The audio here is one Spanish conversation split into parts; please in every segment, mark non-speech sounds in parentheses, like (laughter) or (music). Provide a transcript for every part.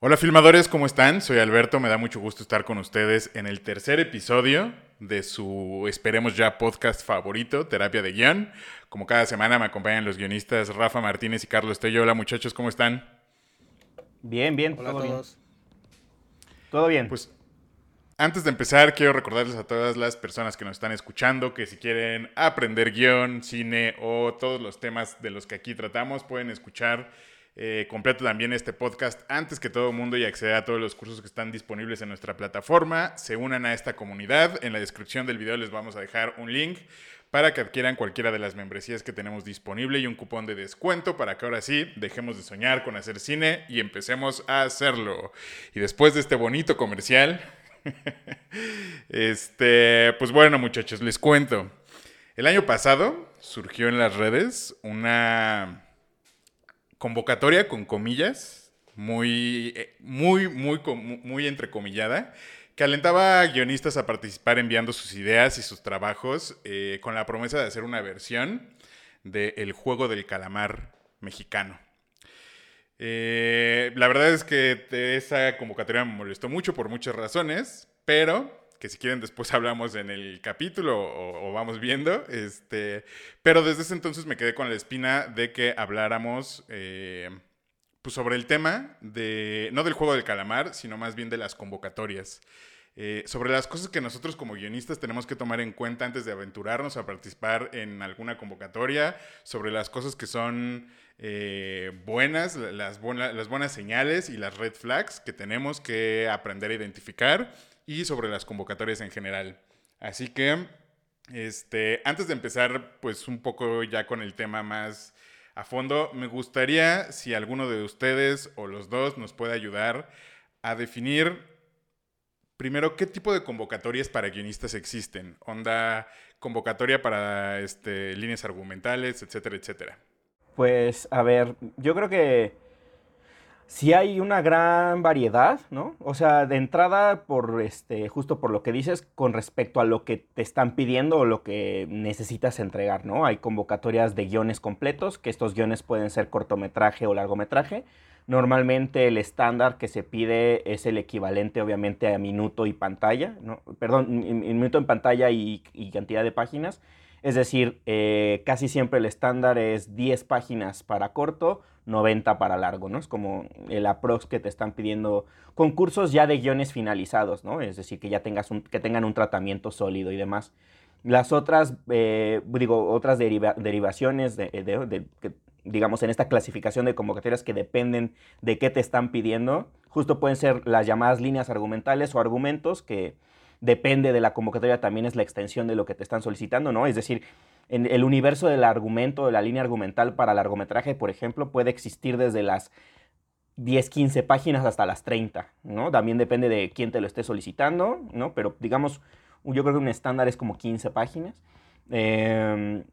Hola filmadores, ¿cómo están? Soy Alberto, me da mucho gusto estar con ustedes en el tercer episodio de su Esperemos ya podcast favorito, Terapia de Guión. Como cada semana me acompañan los guionistas Rafa Martínez y Carlos Tello. Hola muchachos, ¿cómo están? Bien, bien, Hola todo a bien. todos. Todo bien. Pues antes de empezar, quiero recordarles a todas las personas que nos están escuchando que si quieren aprender guion, cine o todos los temas de los que aquí tratamos, pueden escuchar eh, también este podcast antes que todo el mundo y acceder a todos los cursos que están disponibles en nuestra plataforma. Se unan a esta comunidad. En la descripción del video les vamos a dejar un link para que adquieran cualquiera de las membresías que tenemos disponible y un cupón de descuento para que ahora sí dejemos de soñar con hacer cine y empecemos a hacerlo. Y después de este bonito comercial, (laughs) este, pues bueno muchachos, les cuento. El año pasado surgió en las redes una convocatoria con comillas, muy, eh, muy, muy, muy entrecomillada, que alentaba a guionistas a participar enviando sus ideas y sus trabajos eh, con la promesa de hacer una versión de El juego del calamar mexicano. Eh, la verdad es que esa convocatoria me molestó mucho por muchas razones, pero que si quieren después (laughs) hablamos en el capítulo o, o vamos viendo. Este, pero desde ese entonces me quedé con la espina de que habláramos eh, pues sobre el tema de, no del juego del calamar, sino más bien de las convocatorias. Eh, sobre las cosas que nosotros como guionistas tenemos que tomar en cuenta antes de aventurarnos a participar en alguna convocatoria, sobre las cosas que son eh, buenas, las, buena- las buenas señales y las red flags que tenemos que aprender a identificar y sobre las convocatorias en general. Así que, este, antes de empezar, pues un poco ya con el tema más a fondo, me gustaría si alguno de ustedes o los dos nos puede ayudar a definir primero qué tipo de convocatorias para guionistas existen. Onda, convocatoria para este, líneas argumentales, etcétera, etcétera. Pues, a ver, yo creo que sí hay una gran variedad, ¿no? O sea, de entrada, por este, justo por lo que dices, con respecto a lo que te están pidiendo o lo que necesitas entregar, ¿no? Hay convocatorias de guiones completos, que estos guiones pueden ser cortometraje o largometraje. Normalmente el estándar que se pide es el equivalente, obviamente, a minuto y pantalla, ¿no? Perdón, mi- mi- minuto en pantalla y, y cantidad de páginas. Es decir, eh, casi siempre el estándar es 10 páginas para corto, 90 para largo, ¿no? Es como el aprox que te están pidiendo concursos ya de guiones finalizados, ¿no? Es decir, que ya tengas un, que tengan un tratamiento sólido y demás. Las otras, eh, digo, otras deriva- derivaciones digamos, en esta clasificación de convocatorias que dependen de qué te están pidiendo, justo pueden ser las llamadas líneas argumentales o argumentos que depende de la convocatoria también es la extensión de lo que te están solicitando, ¿no? Es decir, en el universo del argumento, de la línea argumental para largometraje, por ejemplo, puede existir desde las 10, 15 páginas hasta las 30, ¿no? También depende de quién te lo esté solicitando, ¿no? Pero digamos, yo creo que un estándar es como 15 páginas.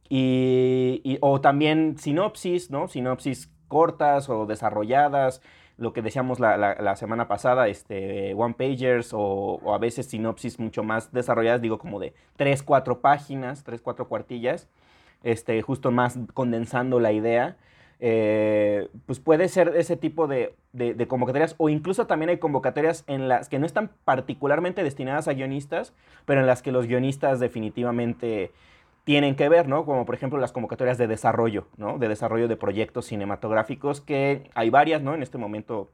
Y, y- o también sinopsis, ¿no? Sinopsis cortas o desarrolladas, lo que decíamos la, la- la semana pasada, este, one pagers o, o a veces sinopsis mucho más desarrolladas, digo como de 3, 4 páginas, 3, 4 cuartillas, este, justo más condensando la idea. Eh, pues puede ser ese tipo de, de- de convocatorias o incluso también hay convocatorias en las que no están particularmente destinadas a guionistas, pero en las que los guionistas definitivamente tienen que ver, ¿no? Como por ejemplo las convocatorias de desarrollo, ¿no? De desarrollo de proyectos cinematográficos, que hay varias, ¿no? En este momento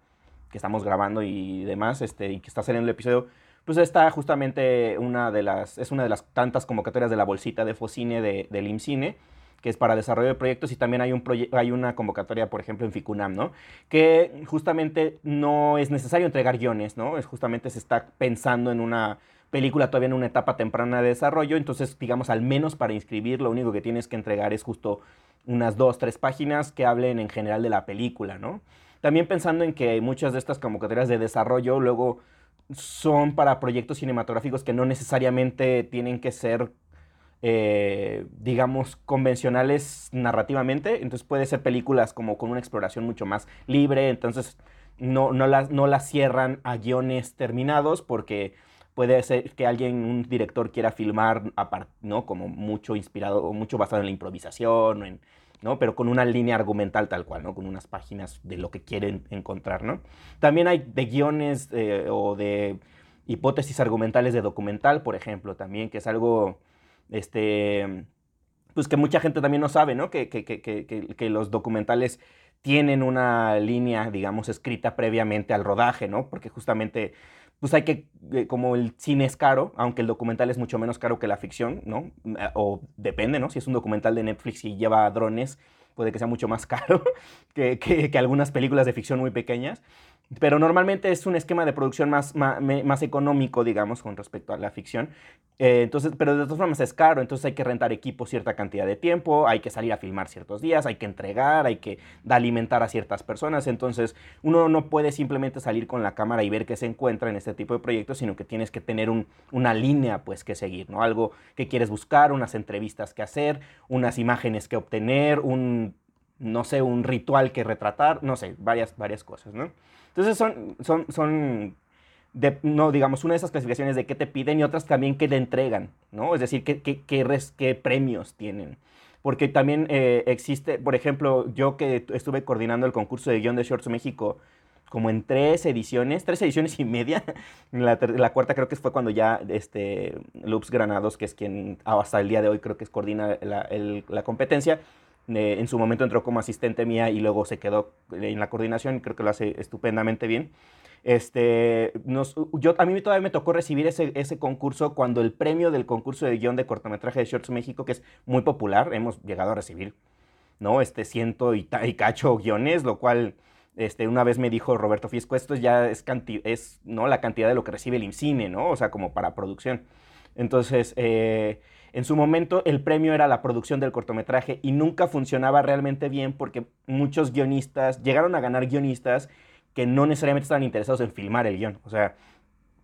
que estamos grabando y demás, este, y que está saliendo el episodio, pues está justamente una de las, es una de las tantas convocatorias de la bolsita de Focine de, del IMCINE, que es para desarrollo de proyectos, y también hay, un hay una convocatoria, por ejemplo, en FICUNAM, ¿no? Que justamente no es necesario entregar guiones, ¿no? Es justamente se está pensando en una película todavía en una etapa temprana de desarrollo, entonces, digamos, al menos para inscribir, lo único que tienes que entregar es justo unas dos, tres páginas que hablen en general de la película, ¿no? También pensando en que muchas de estas convocatorias de desarrollo luego son para proyectos cinematográficos que no necesariamente tienen que ser, eh, digamos, convencionales narrativamente. Entonces puede ser películas como con una exploración mucho más libre. Entonces no, no, las, no las cierran a guiones terminados porque puede ser que alguien, un director quiera filmar, ¿no? Como mucho inspirado o mucho basado en la improvisación en, ¿no? Pero con una línea argumental tal cual, ¿no? Con unas páginas de lo que quieren encontrar, ¿no? También hay de guiones eh, o de hipótesis argumentales de documental, por ejemplo, también, que es algo, este, pues que mucha gente también no sabe, ¿no? Que, que, que, que los documentales tienen una línea, digamos, escrita previamente al rodaje, ¿no? Porque justamente, pues hay que, eh, como el cine es caro, aunque el documental es mucho menos caro que la ficción, ¿no? O depende, ¿no? Si es un documental de Netflix y lleva drones, puede que sea mucho más (laughs) caro que, que, algunas películas de ficción muy pequeñas. Pero normalmente es un esquema de producción más, más, económico, digamos, con respecto a la ficción. Eh, entonces, pero de todas formas es caro, entonces hay que rentar equipo cierta cantidad de tiempo, hay que salir a filmar ciertos días, hay que entregar, hay que alimentar a ciertas personas. Entonces, uno no puede simplemente salir con la cámara y ver qué se encuentra en este tipo de proyectos, sino que tienes que tener un, una línea, pues, que seguir, ¿no? Algo que quieres buscar, unas entrevistas que hacer, unas imágenes que obtener, un, no sé, un ritual que retratar, no sé, varias, varias cosas, ¿no? Entonces son, son, son no, digamos, una de esas clasificaciones de qué te piden y otras también qué te entregan, ¿no? Es decir, qué, qué, qué, premios tienen. Porque también eh, existe, por ejemplo, yo que estuve coordinando el concurso de guion de Shorts México, como en tres ediciones, tres ediciones y media. (laughs) La, cuarta creo que fue cuando ya este, Loops Granados, que es quien hasta el día de hoy creo que coordina la, la competencia, en su momento entró como asistente mía y luego se quedó en la coordinación, creo que lo hace estupendamente bien. Este, yo, a mí todavía me tocó recibir ese, ese concurso cuando el premio del concurso de guion de cortometraje de Shorts México, que es muy popular, hemos llegado a recibir, ¿no? Este ciento y, y cacho guiones, lo cual, este, una vez me dijo Roberto Fiesco, esto ya es, es ¿no? la cantidad de lo que recibe el INCINE, ¿no? O sea, como para producción. Entonces, eh, en su momento el premio era la producción del cortometraje y nunca funcionaba realmente bien porque muchos guionistas llegaron a ganar guionistas que no necesariamente estaban interesados en filmar el guion, o sea,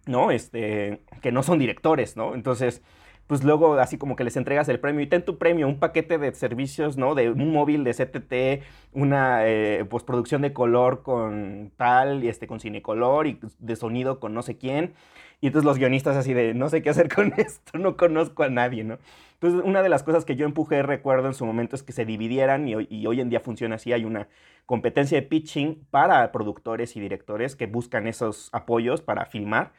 ¿no? Este, que no son directores, ¿no? Entonces, pues luego así como que les entregas el premio y ten tu premio, un paquete de servicios, ¿no? De un móvil de CTT, una eh, postproducción de color con tal, este, con cinecolor y de sonido con no sé quién. Y entonces los guionistas así de, no sé qué hacer con (laughs) esto, no conozco a nadie, ¿no? Entonces una de las cosas que yo empujé, recuerdo en su momento, es que se dividieran y, y hoy en día funciona así, hay una competencia de pitching para productores y directores que buscan esos apoyos para filmar.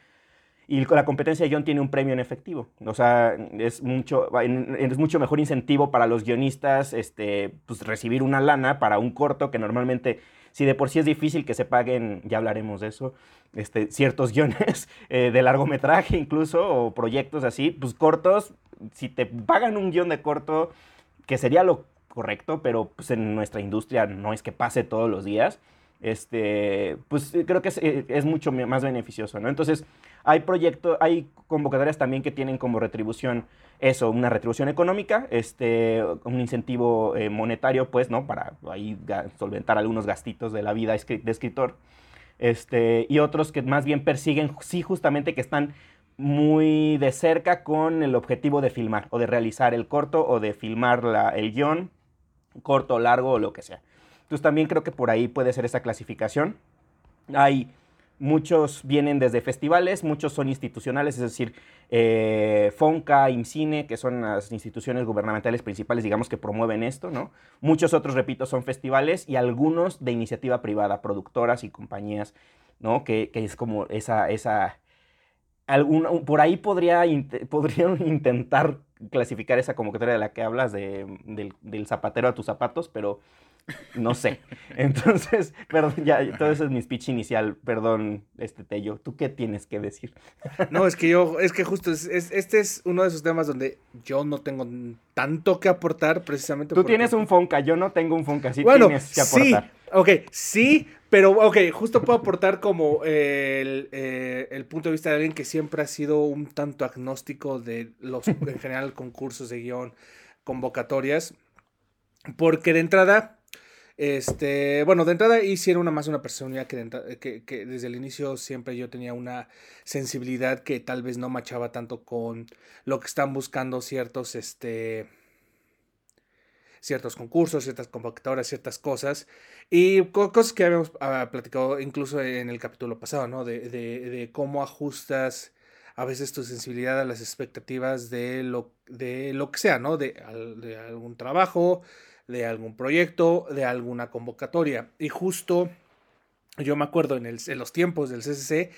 Y la competencia de guion tiene un premio en efectivo. O sea, es mucho, es mucho mejor incentivo para los guionistas este, pues, recibir una lana para un corto que normalmente si de por sí es difícil que se paguen, ya hablaremos de eso, este, ciertos guiones (laughs) eh, de largometraje incluso, o proyectos así, pues cortos, si te pagan un guion de corto, que sería lo correcto, pero pues en nuestra industria no es que pase todos los días, este, pues creo que es, eh, mucho más beneficioso, ¿no? Entonces, hay proyectos, hay convocatorias también que tienen como retribución eso, una retribución económica, este, un incentivo eh, monetario, pues, ¿no? Para ahí solventar algunos gastitos de la vida de escritor. Este, y otros que más bien persiguen, sí, justamente que están muy de cerca con el objetivo de filmar o de realizar el corto o de filmar la, el guion, corto, largo o lo que sea. Entonces también creo que por ahí puede ser esa clasificación. Hay Muchos vienen desde festivales, muchos son institucionales, es decir, eh, FONCA, IMCINE, que son las instituciones gubernamentales principales, digamos, que promueven esto, ¿no? Muchos otros, repito, son festivales y algunos de iniciativa privada, productoras y compañías, ¿no? Que, es como esa, esa, por ahí podría, (laughs) podrían intentar clasificar esa convocatoria de la que hablas, de, del zapatero a tus zapatos, pero no sé. Entonces, (laughs) perdón, ya, todo eso es mi speech inicial. Perdón, este Tello. ¿Tú qué tienes que decir? No, es que yo, es que justo, es, este es uno de esos temas donde yo no tengo tanto que aportar precisamente. Tú tienes un Fonca, yo no tengo un Fonca, sí bueno, tienes que aportar. Sí, ok, sí, pero ok, justo puedo aportar como el, eh, el, punto de vista de alguien que siempre ha sido un tanto agnóstico de los, en general, concursos de guion, convocatorias. Porque de entrada, este, bueno, de entrada hicieron una más una personalidad que, desde el inicio siempre yo tenía una sensibilidad que tal vez no machaba tanto con lo que están buscando ciertos, este, ciertos concursos, ciertas convocatorias, ciertas cosas. Y cosas que habíamos ah, platicado incluso en el capítulo pasado, ¿no? De, de, de, cómo ajustas a veces tu sensibilidad a las expectativas de lo, de lo que sea, ¿no? De algún trabajo, de algún proyecto, de alguna convocatoria. Y justo yo me acuerdo en, los tiempos del CCC,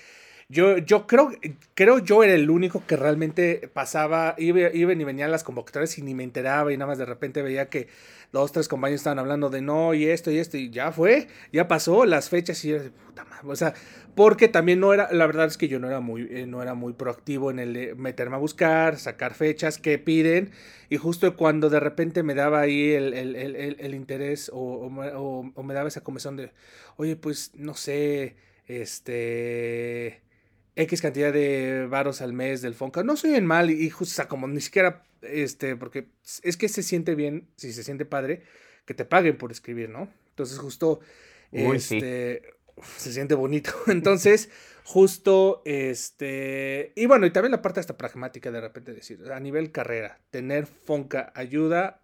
yo, yo creo, creo yo era el único que realmente pasaba, iba, iban y venían las convocatorias y ni me enteraba y nada más de repente veía que dos, tres compañeros estaban hablando de no y esto y esto y ya fue, ya pasó las fechas y yo, puta madre, o sea, porque también no era, la verdad es que yo no era muy, eh, no era muy proactivo en el meterme a buscar, sacar fechas que piden y justo cuando de repente me daba ahí el, el, el, interés o, o, o me daba esa comisión de, oye, pues no sé, este X cantidad de varos al mes del Fonca. No soy en mal y, justo, o sea, como ni siquiera, este, porque es que se siente bien, si se siente padre, que te paguen por escribir, ¿no? Entonces justo, este, se siente bonito. (laughs) Entonces, justo, este, y bueno, y también la parte hasta pragmática de repente decir, a nivel carrera, tener Fonca ayuda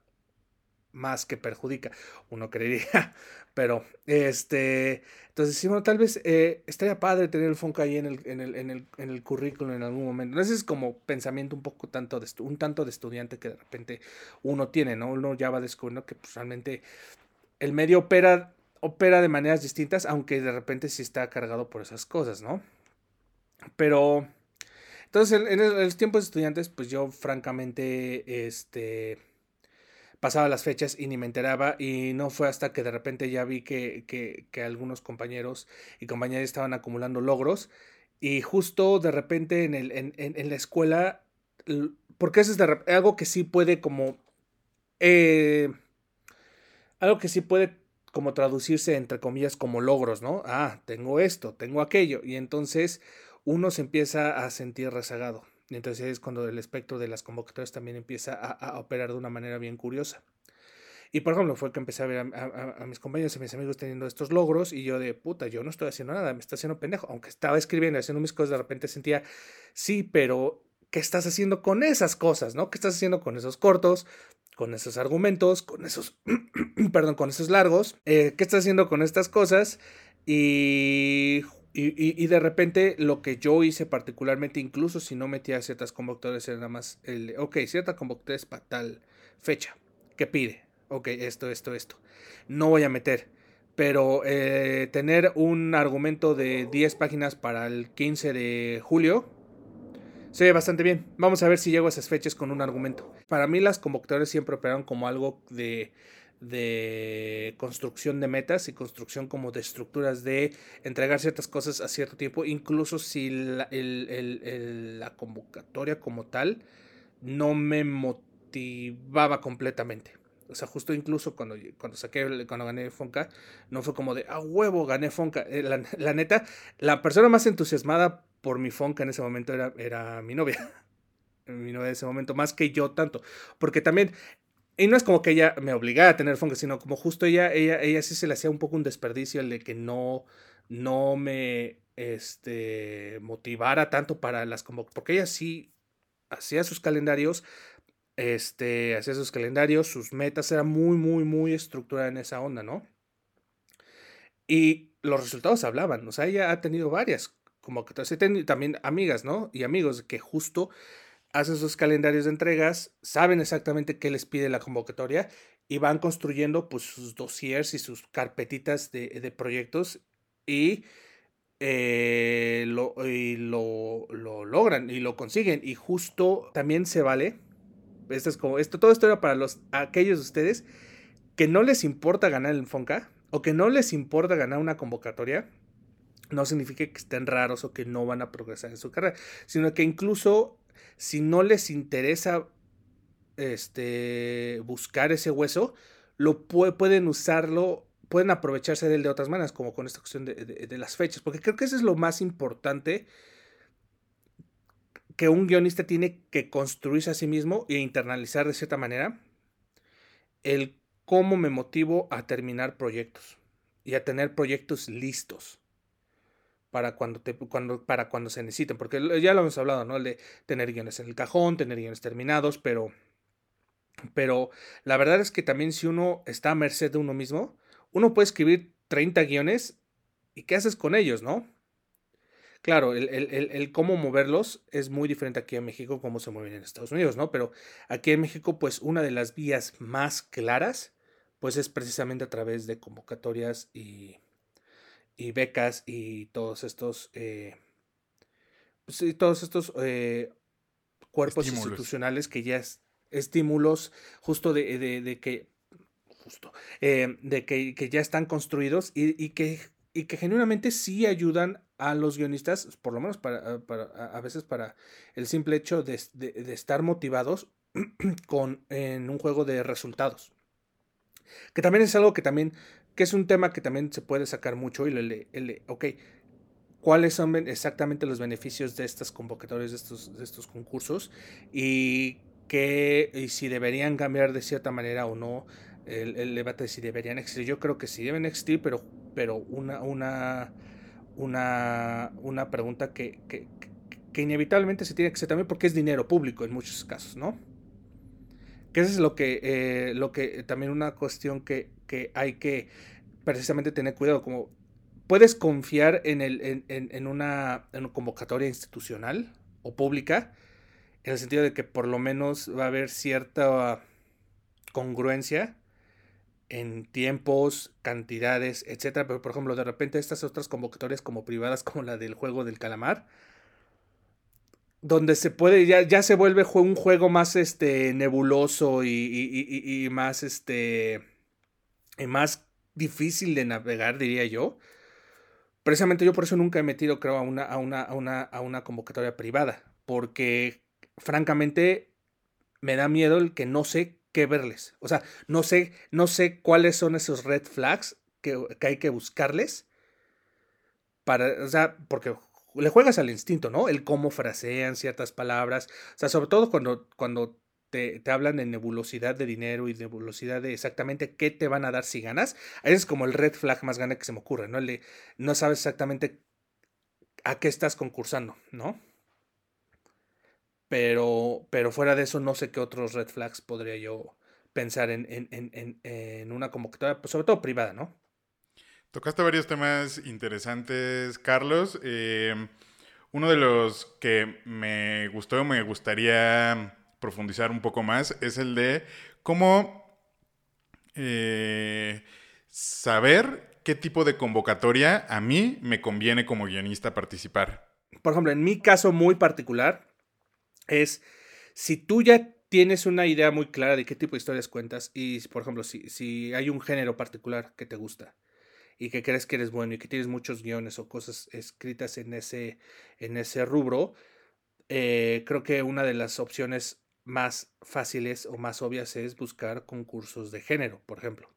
más que perjudica, uno creería, (laughs) pero este, entonces sí, bueno, tal vez eh, estaría padre tener el Fonca ahí en el, en el, en el, en el currículum en algún momento. Ese es como pensamiento un poco tanto de, un tanto de estudiante que de repente uno tiene, ¿no? Uno ya va descubriendo que pues, realmente el medio opera, opera de maneras distintas, aunque de repente sí está cargado por esas cosas, ¿no? Pero, entonces en, en los tiempos estudiantes, pues yo francamente, este pasaba las fechas y ni me enteraba y no fue hasta que de repente ya vi que, que, algunos compañeros y compañeras estaban acumulando logros y justo de repente en, el, en, en, la escuela, porque eso es algo que sí puede como... Eh, algo que sí puede como traducirse entre comillas como logros, ¿no? Ah, tengo esto, tengo aquello y entonces uno se empieza a sentir rezagado. Entonces es cuando el espectro de las convocatorias también empieza a, operar de una manera bien curiosa. Y por ejemplo, fue que empecé a ver a, mis compañeros y mis amigos teniendo estos logros y yo de puta, yo no estoy haciendo nada, me está haciendo pendejo. Aunque estaba escribiendo, haciendo mis cosas, de repente sentía, sí, pero ¿qué estás haciendo con esas cosas, no? ¿Qué estás haciendo con esos cortos, con esos argumentos, con esos, (clears throat) perdón, con esos largos? Eh, ¿Qué estás haciendo con estas cosas? Y y, de repente lo que yo hice particularmente, incluso si no metía ciertas convocatorias, era nada más el, ok, cierta convocatoria es para tal fecha. ¿Qué pide? Ok, esto, esto, esto. No voy a meter. Pero eh, tener un argumento de 10 páginas para el 15 de julio se ve bastante bien. Vamos a ver si llego a esas fechas con un argumento. Para mí las convocatorias siempre operaron como algo de de construcción de metas y construcción como de estructuras de entregar ciertas cosas a cierto tiempo, incluso si la, convocatoria como tal no me motivaba completamente. O sea, justo incluso cuando, cuando saqué, cuando gané Fonca, no fue como de, a huevo, gané Fonca. Eh, la, la, neta, la persona más entusiasmada por mi Fonca en ese momento era, era mi novia. (laughs) Mi novia en ese momento, más que yo tanto. Porque también y no es como que ella me obligara a tener Funke, sino como justo ella, ella, ella sí se le hacía un poco un desperdicio el de que no, no me este, motivara tanto para las como porque ella sí hacía sus calendarios, este, hacía sus calendarios, sus metas, era muy, muy, muy estructurada en esa onda, ¿no? Y los resultados hablaban, o sea, ella ha tenido varias como que también amigas, ¿no? Y amigos que justo hacen sus calendarios de entregas, saben exactamente qué les pide la convocatoria y van construyendo pues sus dossiers y sus carpetitas de, proyectos y, eh, lo, lo, logran y lo consiguen. Y justo también se vale, esto es como, esto, todo esto era para los, aquellos de ustedes que no les importa ganar el Fonca o que no les importa ganar una convocatoria. No significa que estén raros o que no van a progresar en su carrera, sino que incluso si no les interesa este, buscar ese hueso, lo pueden usarlo, pueden aprovecharse de él de otras maneras, como con esta cuestión de, las fechas, porque creo que eso es lo más importante que un guionista tiene que construirse a sí mismo e internalizar de cierta manera el cómo me motivo a terminar proyectos y a tener proyectos listos para cuando, te, cuando, para cuando se necesiten, porque ya lo hemos hablado, ¿no? El de tener guiones en el cajón, tener guiones terminados, pero, pero la verdad es que también si uno está a merced de uno mismo, uno puede escribir 30 guiones y ¿qué haces con ellos, no? Claro, el, el, el, cómo moverlos es muy diferente aquí en México como se mueven en Estados Unidos, ¿no? Pero aquí en México, pues una de las vías más claras pues es precisamente a través de convocatorias y, y becas y todos estos, eh, pues todos estos eh, cuerpos institucionales que ya es estímulos justo de, de, que justo eh, de que, que, ya están construidos y, y, que y que genuinamente sí ayudan a los guionistas, por lo menos para, para a veces para el simple hecho de, de, de estar motivados (clears throat) con, en un juego de resultados. Que también es algo que también, que es un tema que también se puede sacar mucho y le, ok, ¿cuáles son exactamente los beneficios de estas convocatorias, de estos, de estos concursos? Y que, y si deberían cambiar de cierta manera o no el, debate de si deberían existir. Yo creo que sí deben existir, pero, pero una, una, una, una pregunta que, que, que inevitablemente se tiene que hacer también porque es dinero público en muchos casos, ¿no? Que eso es lo que, eh, lo que también una cuestión que, que, hay que precisamente tener cuidado, como puedes confiar en, el, en, en, una, en, una, convocatoria institucional o pública, en el sentido de que por lo menos va a haber cierta congruencia en tiempos, cantidades, etcétera, pero por ejemplo, de repente estas otras convocatorias como privadas, como la del juego del calamar, donde se puede, ya, ya se vuelve un juego más este, nebuloso y, este, y más difícil de navegar, diría yo. Precisamente yo por eso nunca he metido, creo, a una, a una, a una, a una convocatoria privada, porque francamente me da miedo el que no sé qué verles. O sea, no sé, no sé cuáles son esos red flags que, que hay que buscarles. Para, o sea, porque le juegas al instinto, ¿no? El cómo frasean ciertas palabras. O sea, sobre todo cuando, cuando te, te, hablan de nebulosidad de dinero y nebulosidad de exactamente qué te van a dar si ganas. Es como el red flag más grande que se me ocurre, ¿no? El no sabes exactamente a qué estás concursando, ¿no? Pero, pero fuera de eso, no sé qué otros red flags podría yo pensar en, en, en, en una convocatoria, pues sobre todo privada, ¿no? Tocaste varios temas interesantes, Carlos. Eh, uno de los que me gustó, me gustaría profundizar un poco más, es el de cómo eh, saber qué tipo de convocatoria a mí me conviene como guionista participar. Por ejemplo, en mi caso muy particular, es si tú ya tienes una idea muy clara de qué tipo de historias cuentas y, por ejemplo, si, si hay un género particular que te gusta y que crees que eres bueno y que tienes muchos guiones o cosas escritas en ese, en ese rubro, eh, creo que una de las opciones más fáciles o más obvias es buscar concursos de género, por ejemplo.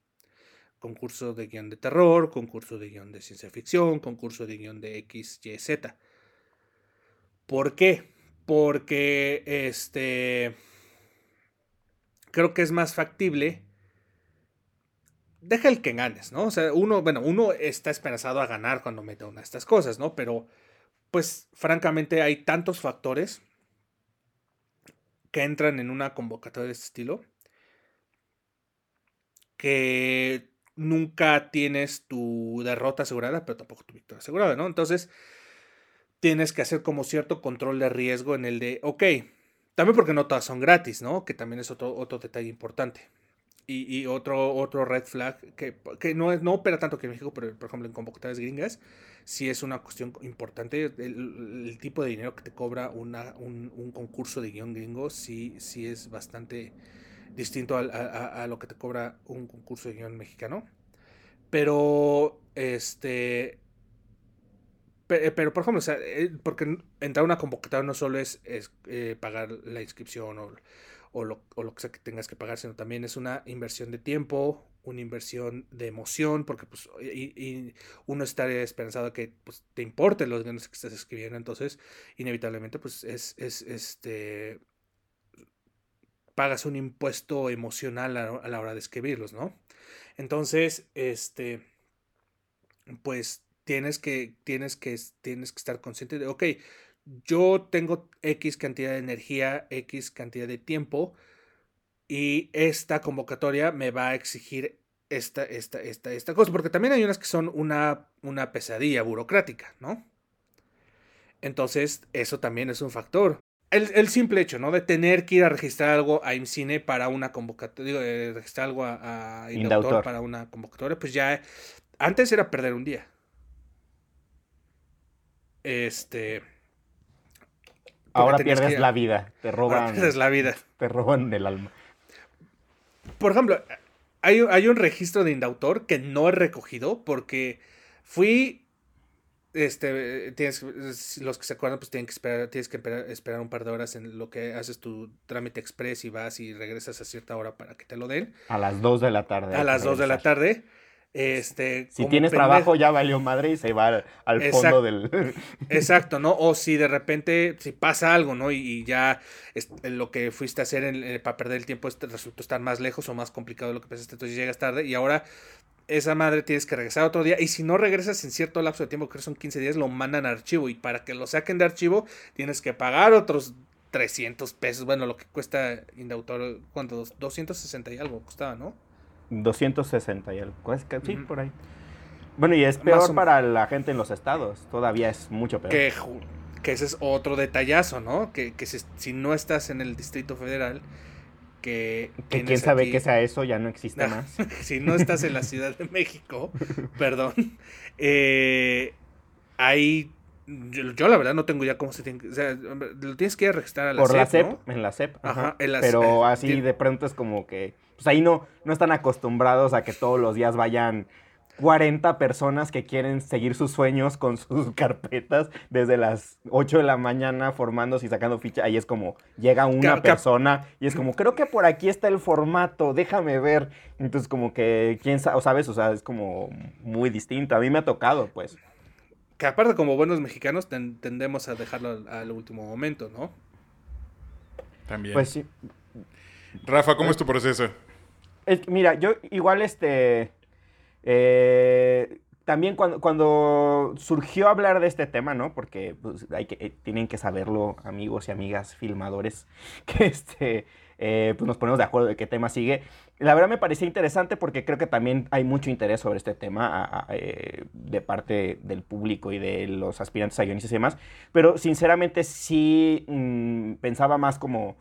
Concurso de guion de terror, concurso de guion de ciencia ficción, concurso de guion de X, Y, Z. ¿Por qué? Porque este. Creo que es más factible deja el que ganes, ¿no? O sea, uno, bueno, uno está esperanzado a ganar cuando mete una de estas cosas, ¿no? Pero, pues, francamente, hay tantos factores que entran en una convocatoria de este estilo que nunca tienes tu derrota asegurada, pero tampoco tu victoria asegurada, ¿no? Entonces, tienes que hacer como cierto control de riesgo en el de, ok, también porque no todas son gratis, ¿no? Que también es otro, otro detalle importante. Y, otro, otro red flag que, que, no, no opera tanto que en México, pero por ejemplo en convocatorias gringas, sí es una cuestión importante. El, tipo de dinero que te cobra una, un, un, concurso de guion gringo sí, sí es bastante distinto a, a, a, lo que te cobra un concurso de guion mexicano. Pero, este. Pero, por ejemplo, o sea, eh, porque entrar a una convocatoria no solo es, es eh, pagar la inscripción o o lo, que sea que tengas que pagar, sino también es una inversión de tiempo, una inversión de emoción, porque pues y, uno está esperanzado que pues, te importen los guiones que estás escribiendo, entonces inevitablemente pues es, es este pagas un impuesto emocional a, la hora de escribirlos, ¿no? Entonces, este pues tienes que tienes que tienes que estar consciente de, ok, yo tengo X cantidad de energía, X cantidad de tiempo y esta convocatoria me va a exigir esta, esta, esta, esta cosa, porque también hay unas que son una, una pesadilla burocrática, ¿no? Entonces, eso también es un factor. el, simple hecho, ¿no? De tener que ir a registrar algo a IMCINE para una convocatoria, digo, eh, registrar algo a, a Indautor para una convocatoria, pues ya antes era perder un día. Este. Ahora pierdes la vida, te roban. pierdes la vida. Te roban el alma. Por ejemplo, hay, hay un registro de Indautor que no he recogido porque fui este, tienes, los que se acuerdan, pues tienen que esperar, tienes que esperar, un par de horas en lo que haces tu trámite express y vas y regresas a cierta hora para que te lo den. A las 2 de la tarde. A las 2 de la tarde. Este, si tienes trabajo ya valió madre y se va al, fondo del... (laughs) Exacto, ¿no? O si de repente, si pasa algo, ¿no? Y, ya lo que fuiste a hacer para perder el tiempo resultó estar más lejos o más complicado de lo que pensaste, entonces llegas tarde y ahora esa madre tienes que regresar otro día. Y si no regresas en cierto lapso de tiempo, que son 15 días, lo mandan a archivo. Y para que lo saquen de archivo, tienes que pagar otros 300 pesos. Bueno, lo que cuesta Indautor, ¿cuánto? 260 y algo costaba, ¿no? 260 y algo. Sí, por ahí. Bueno, y es peor para la gente en los estados. Todavía es mucho peor. Que, que ese es otro detallazo, ¿no? Que, que si no estás en el Distrito Federal que... Que quién sabe que sea eso, ya no existe más. (laughs) si no estás en la Ciudad de México, (laughs) perdón, eh, ahí... Yo, la verdad no tengo ya cómo se tiene O sea, lo tienes que ir a registrar a la Por la CEP, en la CEP. Ajá, en la Pero así de pronto es como que... Pues ahí no, no están acostumbrados a que todos los días vayan 40 personas que quieren seguir sus sueños con sus (laughs) carpetas desde las 8 de la mañana formándose y sacando ficha. Ahí es como llega una persona y es como, creo que por aquí está el formato, déjame ver. Entonces como que, quién sabe, ¿sabes? O sea, es como muy distinto. A mí me ha tocado, pues. Que aparte como buenos mexicanos tendemos a dejarlo al, último momento, ¿no? También. Pues sí. Rafa, ¿cómo es tu proceso? Mira, yo igual este eh, también cuando, cuando, surgió hablar de este tema, ¿no? Porque pues, hay que, eh, tienen que saberlo, amigos y amigas filmadores, (laughs) que este, eh, pues nos ponemos de acuerdo de qué tema sigue. La verdad me parecía interesante porque creo que también hay mucho interés sobre este tema de parte del público y de los aspirantes a guionistas y demás. Pero sinceramente sí mm, pensaba más como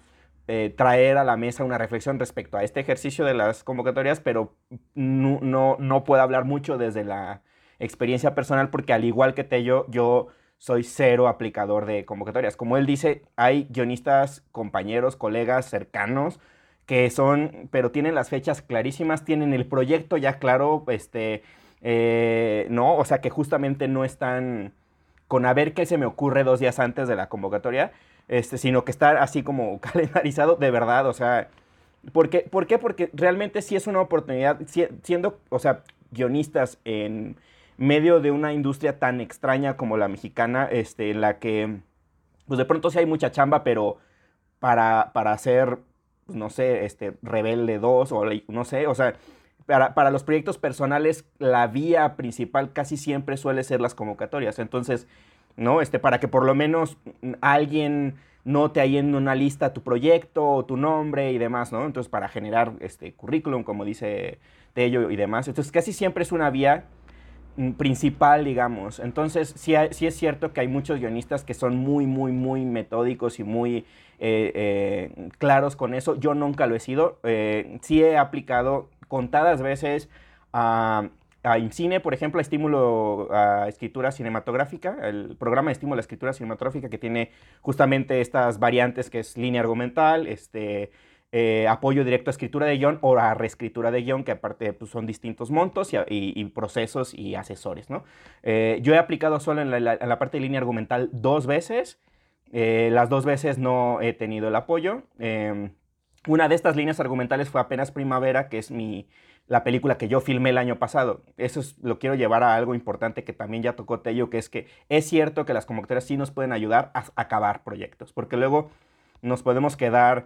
eh, traer a la mesa una reflexión respecto a este ejercicio de las convocatorias, pero no, no, puedo hablar mucho desde la experiencia personal porque al igual que Tello, yo soy cero aplicador de convocatorias. Como él dice, hay guionistas, compañeros, colegas cercanos que son, pero tienen las fechas clarísimas, tienen el proyecto ya claro, este, eh, no, o sea que justamente no están con a ver qué se me ocurre dos días antes de la convocatoria, este, sino que estar así como (laughs) calendarizado de verdad, o sea, ¿por qué? ¿por qué? Porque realmente sí es una oportunidad, siendo, o sea, guionistas en medio de una industria tan extraña como la mexicana, este, en la que, pues de pronto sí hay mucha chamba, pero para, para hacer, pues, no sé, este, Rebelde 2 o no sé, o sea, para, para, los proyectos personales la vía principal casi siempre suele ser las convocatorias. Entonces, ¿no? Este, para que por lo menos alguien note ahí en una lista tu proyecto, tu nombre y demás, ¿no? Entonces, para generar este currículum, como dice Tello y demás. Entonces, casi siempre es una vía mm, principal, digamos. Entonces, sí, sí, es cierto que hay muchos guionistas que son muy, muy, muy metódicos y muy eh, eh, claros con eso. Yo nunca lo he sido. Eh, sí he aplicado contadas veces a a IMCINE, por ejemplo, a estímulo a escritura cinematográfica, el programa de estímulo a escritura cinematográfica que tiene justamente estas variantes que es línea argumental, este, eh, apoyo directo a escritura de guion o a reescritura de guion, que aparte pues, son distintos montos y, procesos y asesores. ¿no? Eh, yo he aplicado solo en la, parte de línea argumental dos veces, eh, las dos veces no he tenido el apoyo. Em, una de estas líneas argumentales fue apenas Primavera, que es mi, la película que yo filmé el año pasado. Eso es, lo quiero llevar a algo importante que también ya tocó Tello, que es que es cierto que las convocatorias sí nos pueden ayudar a acabar proyectos, porque luego nos podemos quedar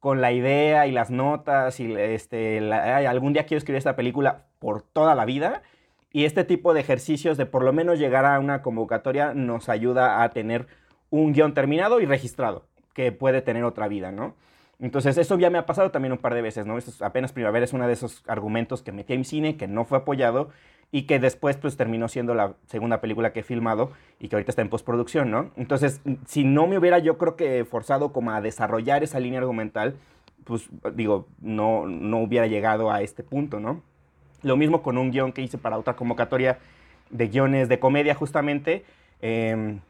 con la idea y las notas y este, algún día quiero escribir esta película por toda la vida. Y este tipo de ejercicios de por lo menos llegar a una convocatoria nos ayuda a tener un guion terminado y registrado, que puede tener otra vida, ¿no? Entonces, eso ya me ha pasado también un par de veces, ¿no? apenas primavera es uno de esos argumentos que metí en cine, que no fue apoyado, y que después pues terminó siendo la segunda película que he filmado y que ahorita está en postproducción, ¿no? Entonces, si no me hubiera yo creo que forzado como a desarrollar esa línea argumental, pues digo, no, no hubiera llegado a este punto, ¿no? Lo mismo con un guion que hice para otra convocatoria de guiones de comedia justamente. Em,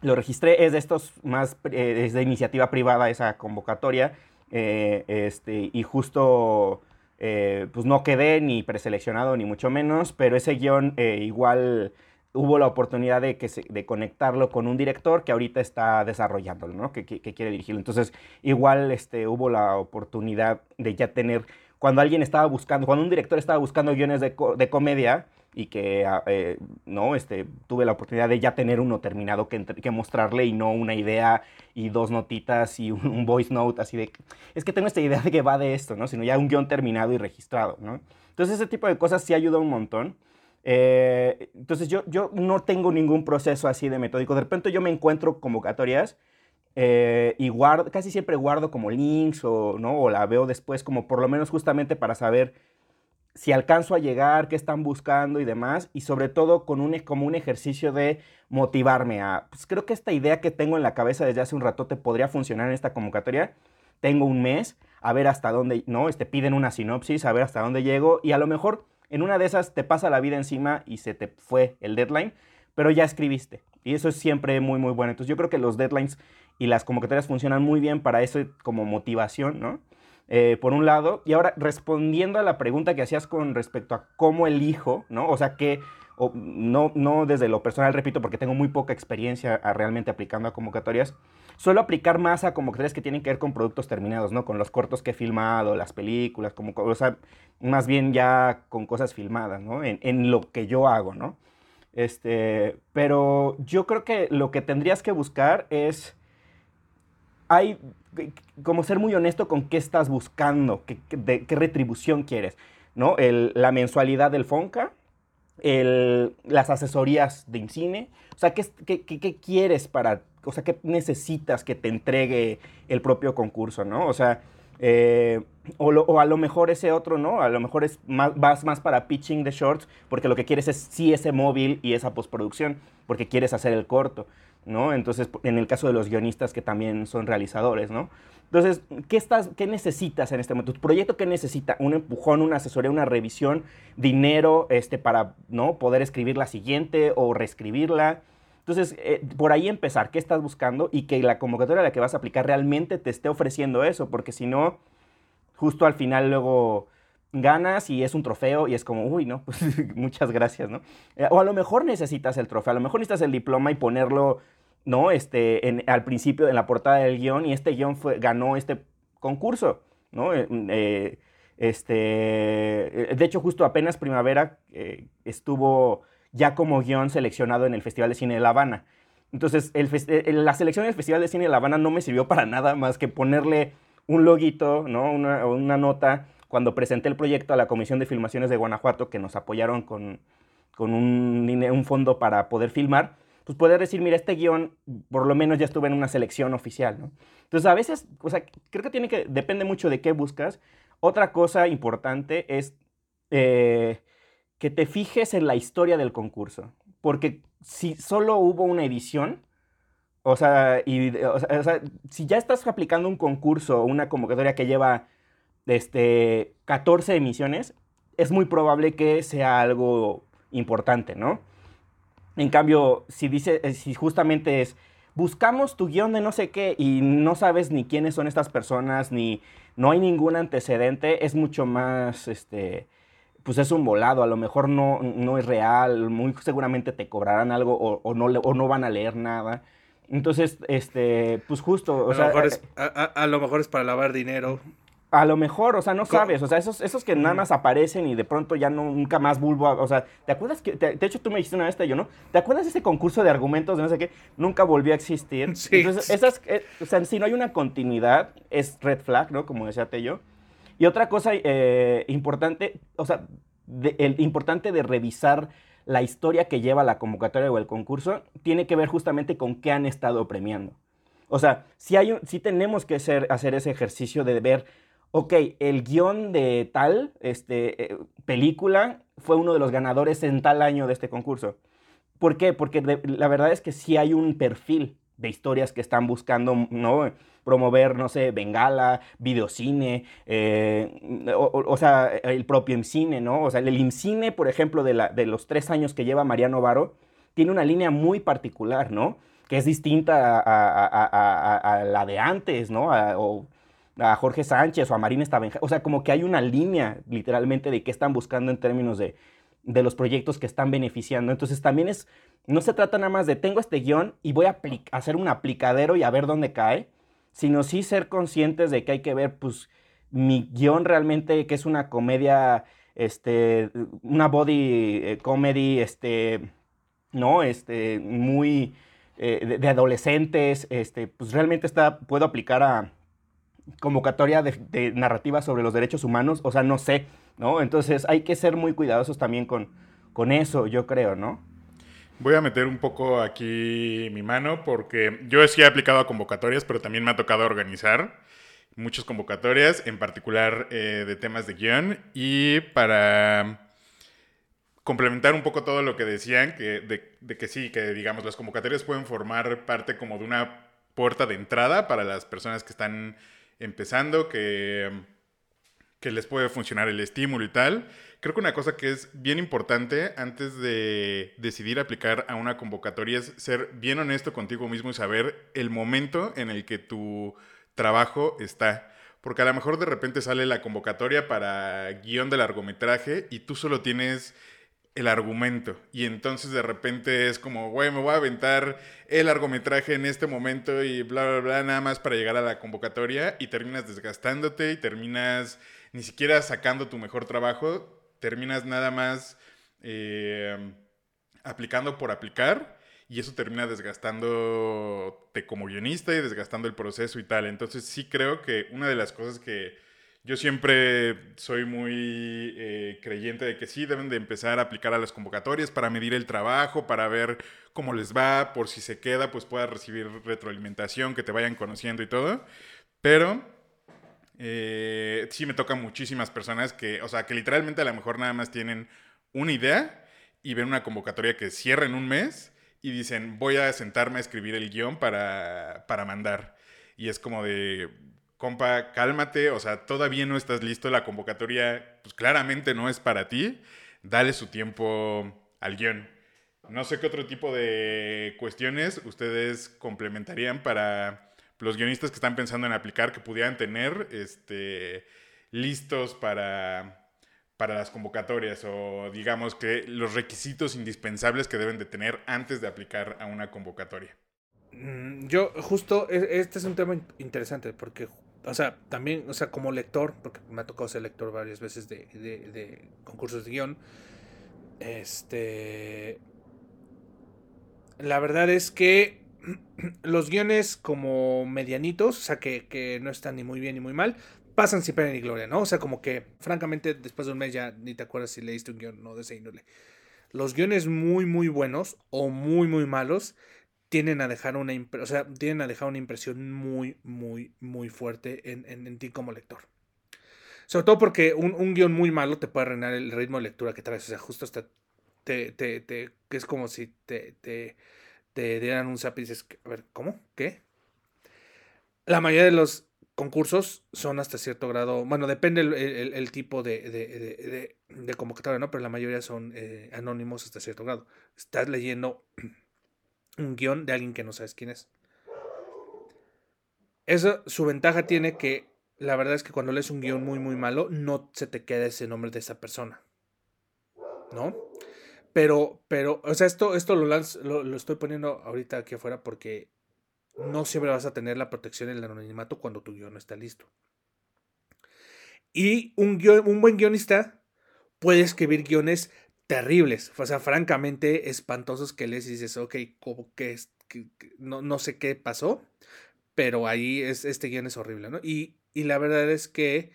lo registré, es de estos más, eh, es de iniciativa privada esa convocatoria. Eh, este, y justo, eh, pues no quedé ni preseleccionado ni mucho menos, pero ese guion igual hubo la oportunidad de, que de conectarlo con un director que ahorita está desarrollándolo, ¿no? Que, que, quiere dirigirlo. Entonces, igual este, hubo la oportunidad de ya tener, cuando alguien estaba buscando, cuando un director estaba buscando guiones de, de comedia, y que ah, eh, no este tuve la oportunidad de ya tener uno terminado que, que mostrarle y no una idea y dos notitas y un, voice note así de es que tengo esta idea de que va de esto no sino ya un guion terminado y registrado no entonces ese tipo de cosas sí ayuda un montón. Eh, entonces yo, yo no tengo ningún proceso así de metódico. De repente yo me encuentro convocatorias eh, y guardo, casi siempre guardo como links o, ¿no? o la veo después como por lo menos justamente para saber si alcanzo a llegar, qué están buscando y demás, y sobre todo con un, como un ejercicio de motivarme a, pues creo que esta idea que tengo en la cabeza desde hace un rato te podría funcionar en esta convocatoria, tengo un mes, a ver hasta dónde, ¿no? Este, piden una sinopsis, a ver hasta dónde llego, y a lo mejor en una de esas te pasa la vida encima y se te fue el deadline, pero ya escribiste, y eso es siempre muy, muy bueno. Entonces yo creo que los deadlines y las convocatorias funcionan muy bien para eso como motivación, ¿no? Eh, por un lado. Y ahora, respondiendo a la pregunta que hacías con respecto a cómo elijo, ¿no? O sea, que no, no desde lo personal, repito, porque tengo muy poca experiencia realmente aplicando a convocatorias, suelo aplicar más a convocatorias que tienen que ver con productos terminados, ¿no? Con los cortos que he filmado, las películas, como, o sea, más bien ya con cosas filmadas, ¿no? En, en lo que yo hago, ¿no? Este, pero yo creo que lo que tendrías que buscar es hay como ser muy honesto con qué estás buscando, qué, qué retribución quieres, ¿no? la mensualidad del FONCA, las asesorías de INCINE, o sea, ¿qué, qué, quieres para, o sea, qué necesitas que te entregue el propio concurso, ¿no? O sea, eh, o, a lo mejor ese otro, ¿no? A lo mejor es más, vas más para pitching de shorts, porque lo que quieres es sí ese móvil y esa postproducción, porque quieres hacer el corto. ¿No? Entonces, en el caso de los guionistas que también son realizadores, ¿no? Entonces, ¿qué, estás, qué necesitas en este momento? ¿Tu proyecto qué necesita? ¿Un empujón, una asesoría, una revisión, dinero este, para ¿no? poder escribir la siguiente o reescribirla? Entonces, eh, por ahí empezar, ¿qué estás buscando? Y que la convocatoria a la que vas a aplicar realmente te esté ofreciendo eso, porque si no, justo al final luego ganas y es un trofeo y es como, uy, no, pues (laughs) muchas gracias, ¿no? Eh, o a lo mejor necesitas el trofeo, a lo mejor necesitas el diploma y ponerlo, ¿no? Este, al principio en la portada del guion y este guion fue, ganó este concurso, ¿no? Eh, eh, este, de hecho, justo apenas primavera estuvo ya como guion seleccionado en el Festival de Cine de La Habana. Entonces, el, la selección del Festival de Cine de La Habana no me sirvió para nada más que ponerle un loguito, ¿no? Una, una nota cuando presenté el proyecto a la Comisión de Filmaciones de Guanajuato, que nos apoyaron con, con un, un fondo para poder filmar, pues poder decir, mira, este guion por lo menos ya estuve en una selección oficial, ¿no? Entonces, a veces, o sea, creo que tiene que, depende mucho de qué buscas. Otra cosa importante es eh, que te fijes en la historia del concurso, porque si solo hubo una edición, o sea, y, o sea, si ya estás aplicando un concurso o una convocatoria que lleva este, 14 emisiones, es muy probable que sea algo importante, ¿no? En cambio, si dice, eh, si justamente es, buscamos tu guion de no sé qué y no sabes ni quiénes son estas personas, ni no hay ningún antecedente, es mucho más, este, pues es un volado, a lo mejor no, no es real, muy seguramente te cobrarán algo o, no, o no van a leer nada. Entonces, este, pues justo, a, lo mejor es, a, lo mejor es para lavar dinero. A lo mejor, o sea, no sabes, o sea, esos, esos que nada más aparecen y de pronto ya no, nunca más bulbo, o sea, ¿te acuerdas que, de hecho tú me dijiste una vez, yo no, ¿te acuerdas de ese concurso de argumentos de no sé qué? Nunca volvió a existir. (laughs) Sí. Entonces, esas, eh, o sea, si no hay una continuidad, es red flag, ¿no? Como decía Tello. Y otra cosa eh, importante, o sea, el importante de revisar la historia que lleva la convocatoria o el concurso, tiene que ver justamente con qué han estado premiando. O sea, si, hay, si tenemos que hacer, hacer ese ejercicio de ver ok, el guion de tal este, eh, película fue uno de los ganadores en tal año de este concurso. ¿Por qué? Porque la verdad es que sí hay un perfil de historias que están buscando, ¿no? Promover, no sé, Bengala, videocine, eh, o, sea, el propio IMCINE, ¿no? O sea, el IMCINE, por ejemplo, de, los tres años que lleva Mariano Varo, tiene una línea muy particular, ¿no? Que es distinta a, la de antes, ¿no? A Jorge Sánchez o a Marina Estabenja. O sea, como que hay una línea, literalmente, de qué están buscando en términos de, de los proyectos que están beneficiando. Entonces, también es no se trata nada más de tengo este guion y voy a hacer un aplicadero y a ver dónde cae, sino sí ser conscientes de que hay que ver, pues, mi guion realmente, que es una comedia, este, una body eh, comedy, este, ¿no? Este, muy eh, de, adolescentes, este, pues realmente está, puedo aplicar a convocatoria de, de narrativa sobre los derechos humanos, o sea, no sé, ¿no? Entonces hay que ser muy cuidadosos también con, con eso, yo creo, ¿no? Voy a meter un poco aquí mi mano porque yo sí he aplicado a convocatorias, pero también me ha tocado organizar muchas convocatorias, en particular eh, de temas de guion. Y para complementar un poco todo lo que decían, que, de, que sí, que digamos las convocatorias pueden formar parte como de una puerta de entrada para las personas que están empezando, que, que les puede funcionar el estímulo y tal. Creo que una cosa que es bien importante antes de decidir aplicar a una convocatoria es ser bien honesto contigo mismo y saber el momento en el que tu trabajo está. Porque a lo mejor de repente sale la convocatoria para guion de largometraje y tú solo tienes el argumento. Y entonces de repente es como, güey, me voy a aventar el largometraje en este momento y bla, bla, bla, nada más para llegar a la convocatoria y terminas desgastándote y terminas ni siquiera sacando tu mejor trabajo terminas nada más eh, aplicando por aplicar y eso termina desgastándote como guionista y desgastando el proceso y tal. Entonces sí creo que una de las cosas que yo siempre soy muy eh, creyente de que sí deben de empezar a aplicar a las convocatorias para medir el trabajo, para ver cómo les va, por si se queda, pues pueda recibir retroalimentación, que te vayan conociendo y todo. Pero eh, sí me toca muchísimas personas que, o sea, que literalmente a lo mejor nada más tienen una idea y ven una convocatoria que cierra en un mes y dicen, voy a sentarme a escribir el guion para, para mandar. Y es como de, compa, cálmate, o sea, todavía no estás listo, la convocatoria, pues claramente no es para ti, dale su tiempo al guion. No sé qué otro tipo de cuestiones ustedes complementarían para los guionistas que están pensando en aplicar que pudieran tener este, listos para, para las convocatorias o digamos que los requisitos indispensables que deben de tener antes de aplicar a una convocatoria. Mm, yo justo, e, este es un tema interesante porque, o sea, también, o sea, como lector, porque me ha tocado ser lector varias veces de, de, concursos de guion, este... La verdad es que (clears throat) los guiones como medianitos, o sea, que, no están ni muy bien ni muy mal, pasan sin pena ni gloria, ¿no? O sea, como que, francamente, después de un mes ya ni te acuerdas si leíste un guion no de ese índole. Los guiones muy, muy buenos o muy, muy malos tienen a dejar una, o sea, tienen a dejar una impresión muy, muy, muy fuerte en, en, ti como lector. Sobre todo porque un, un, guion muy malo te puede arruinar el ritmo de lectura que traes. O sea, justo hasta te, te, te, es como si te, te te dieran un zap y dices, a ver, ¿cómo? ¿Qué? La mayoría de los concursos son hasta cierto grado, bueno, depende el, tipo de, de, convocatoria, ¿no? Pero la mayoría son eh, anónimos hasta cierto grado. Estás leyendo un guion de alguien que no sabes quién es. Eso, su ventaja tiene que, la verdad es que cuando lees un guion muy, muy malo, no se te queda ese nombre de esa persona. ¿No? Pero, pero, o sea, esto, esto lo, lo, estoy poniendo ahorita aquí afuera porque no siempre vas a tener la protección del anonimato cuando tu guion no está listo. Y un, un buen guionista puede escribir guiones terribles, o sea, francamente espantosos que lees y dices, ok, como que, no, no, sé qué pasó, pero ahí es, este guion es horrible, ¿no? Y, y la verdad es que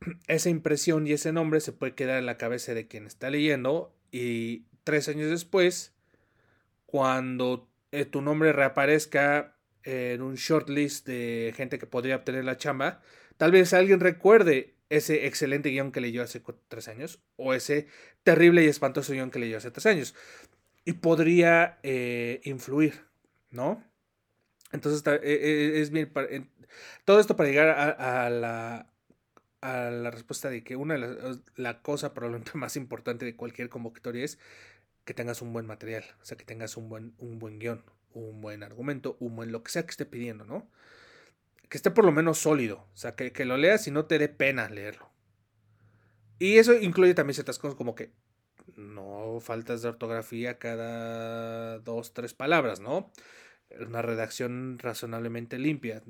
(clears throat) esa impresión y ese nombre se puede quedar en la cabeza de quien está leyendo y tres años después, cuando eh, tu nombre reaparezca en un shortlist de gente que podría obtener la chamba, Tal vez alguien recuerde ese excelente guion que leyó hace tres años o ese terrible y espantoso guion que leyó hace tres años. Y podría eh, influir, ¿no? Entonces, e, e, es bien. Todo esto para llegar a, la, a la respuesta de que una la, cosa probablemente (laughs) más importante de cualquier convocatoria es que tengas un buen material, o sea, que tengas un buen, un buen guion, un buen argumento, un buen lo que sea que esté pidiendo, ¿no? Que esté por lo menos sólido, o sea, que, que lo leas y no te dé pena leerlo. Y eso incluye también ciertas cosas como que no faltas de ortografía cada dos, tres palabras, ¿no? Una redacción razonablemente limpia.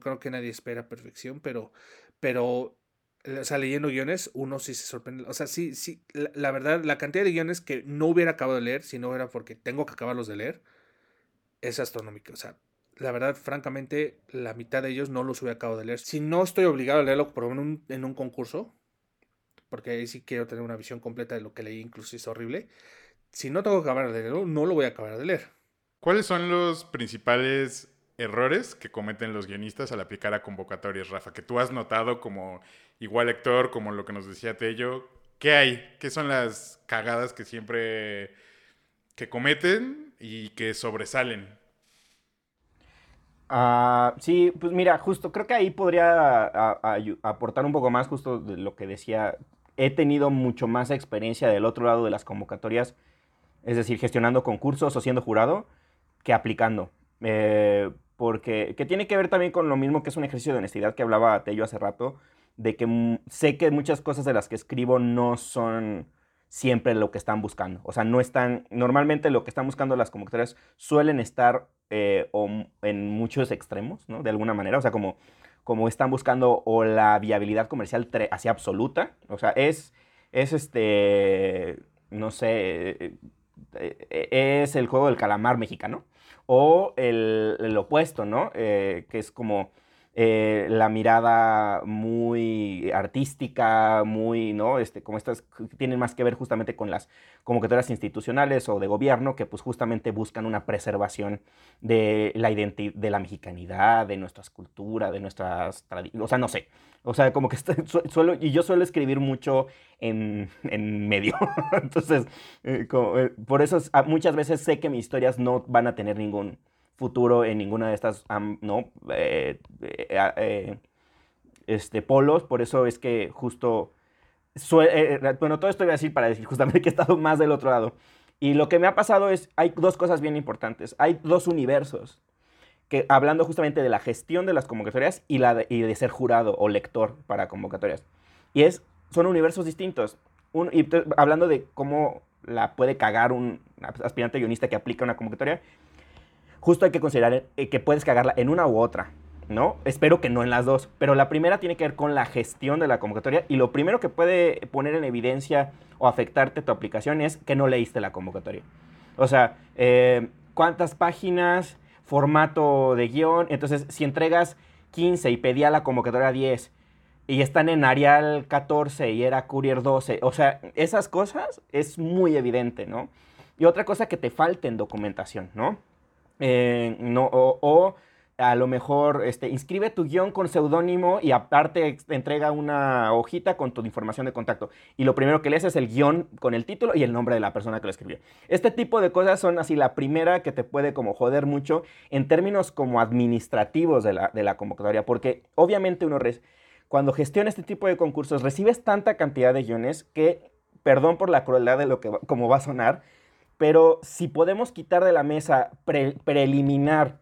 Creo que nadie espera perfección, pero, pero o sea, leyendo guiones, uno sí se sorprende. O sea, sí, sí, la, verdad, la cantidad de guiones que no hubiera acabado de leer, si no era porque tengo que acabarlos de leer, es astronómica. O sea, la verdad, francamente, la mitad de ellos no los hubiera acabado de leer. Si no estoy obligado a leerlo por en un, en un concurso, porque ahí sí quiero tener una visión completa de lo que leí, incluso es horrible. Si no tengo que acabar de leerlo, no lo voy a acabar de leer. ¿Cuáles son los principales errores que cometen los guionistas al aplicar a convocatorias, Rafa? Que tú has notado como igual lector, como lo que nos decía Tello, ¿qué hay? ¿Qué son las cagadas que siempre que cometen y que sobresalen? Ah, sí, pues mira, justo creo que ahí podría aportar un poco más justo de lo que decía. He tenido mucho más experiencia del otro lado de las convocatorias, es decir, gestionando concursos o siendo jurado, que aplicando. Eh, porque que tiene que ver también con lo mismo que es un ejercicio de honestidad que hablaba Tello hace rato, de que sé que muchas cosas de las que escribo no son siempre lo que están buscando. O sea, no están, normalmente lo que están buscando las convocatorias suelen estar eh, en muchos extremos, ¿no? De alguna manera, o sea, como, como están buscando o la viabilidad comercial así absoluta, o sea, es, es este, no sé, eh, es el juego del calamar mexicano, o el, opuesto, ¿no? Eh, que es como eh, la mirada muy artística, muy, ¿no? Este, como estas tienen más que ver justamente con las convocatorias institucionales o de gobierno que pues justamente buscan una preservación de la identidad, de la mexicanidad, de nuestra escultura, de nuestras tradiciones, o sea, no sé. O sea, como que (laughs) suelo, y yo suelo escribir mucho en, en medio. (laughs) Entonces, eh, por eso muchas veces sé que mis historias no van a tener ningún futuro en ninguna de estas, ¿no? Eh, eh, eh, este, polos, por eso es que justo, bueno, todo esto voy a decir para decir justamente que he estado más del otro lado. Y lo que me ha pasado es, hay dos cosas bien importantes, hay dos universos, que hablando justamente de la gestión de las convocatorias y, la de, y de ser jurado o lector para convocatorias. Y es, son universos distintos. Un, y hablando de cómo la puede cagar un aspirante guionista que aplica una convocatoria, justo hay que considerar eh, que puedes cagarla en una u otra, ¿no? Espero que no en las dos, pero la primera tiene que ver con la gestión de la convocatoria y lo primero que puede poner en evidencia o afectarte tu aplicación es que no leíste la convocatoria. O sea, eh, cuántas páginas, formato de guion, entonces si entregas 15 y pedía la convocatoria 10 y están en Arial 14 y era Courier 12, o sea, esas cosas es muy evidente, ¿no? Y otra cosa que te falta en documentación, ¿no? Eh, no, o, a lo mejor este, inscribe tu guion con seudónimo y aparte te entrega una hojita con tu información de contacto. Y lo primero que lees es el guion con el título y el nombre de la persona que lo escribió. Este tipo de cosas son así la primera que te puede como joder mucho en términos como administrativos de la, de la convocatoria. Porque obviamente uno, cuando gestiona este tipo de concursos, recibes tanta cantidad de guiones que, perdón por la crueldad de lo que como va a sonar, pero si podemos quitar de la mesa preliminar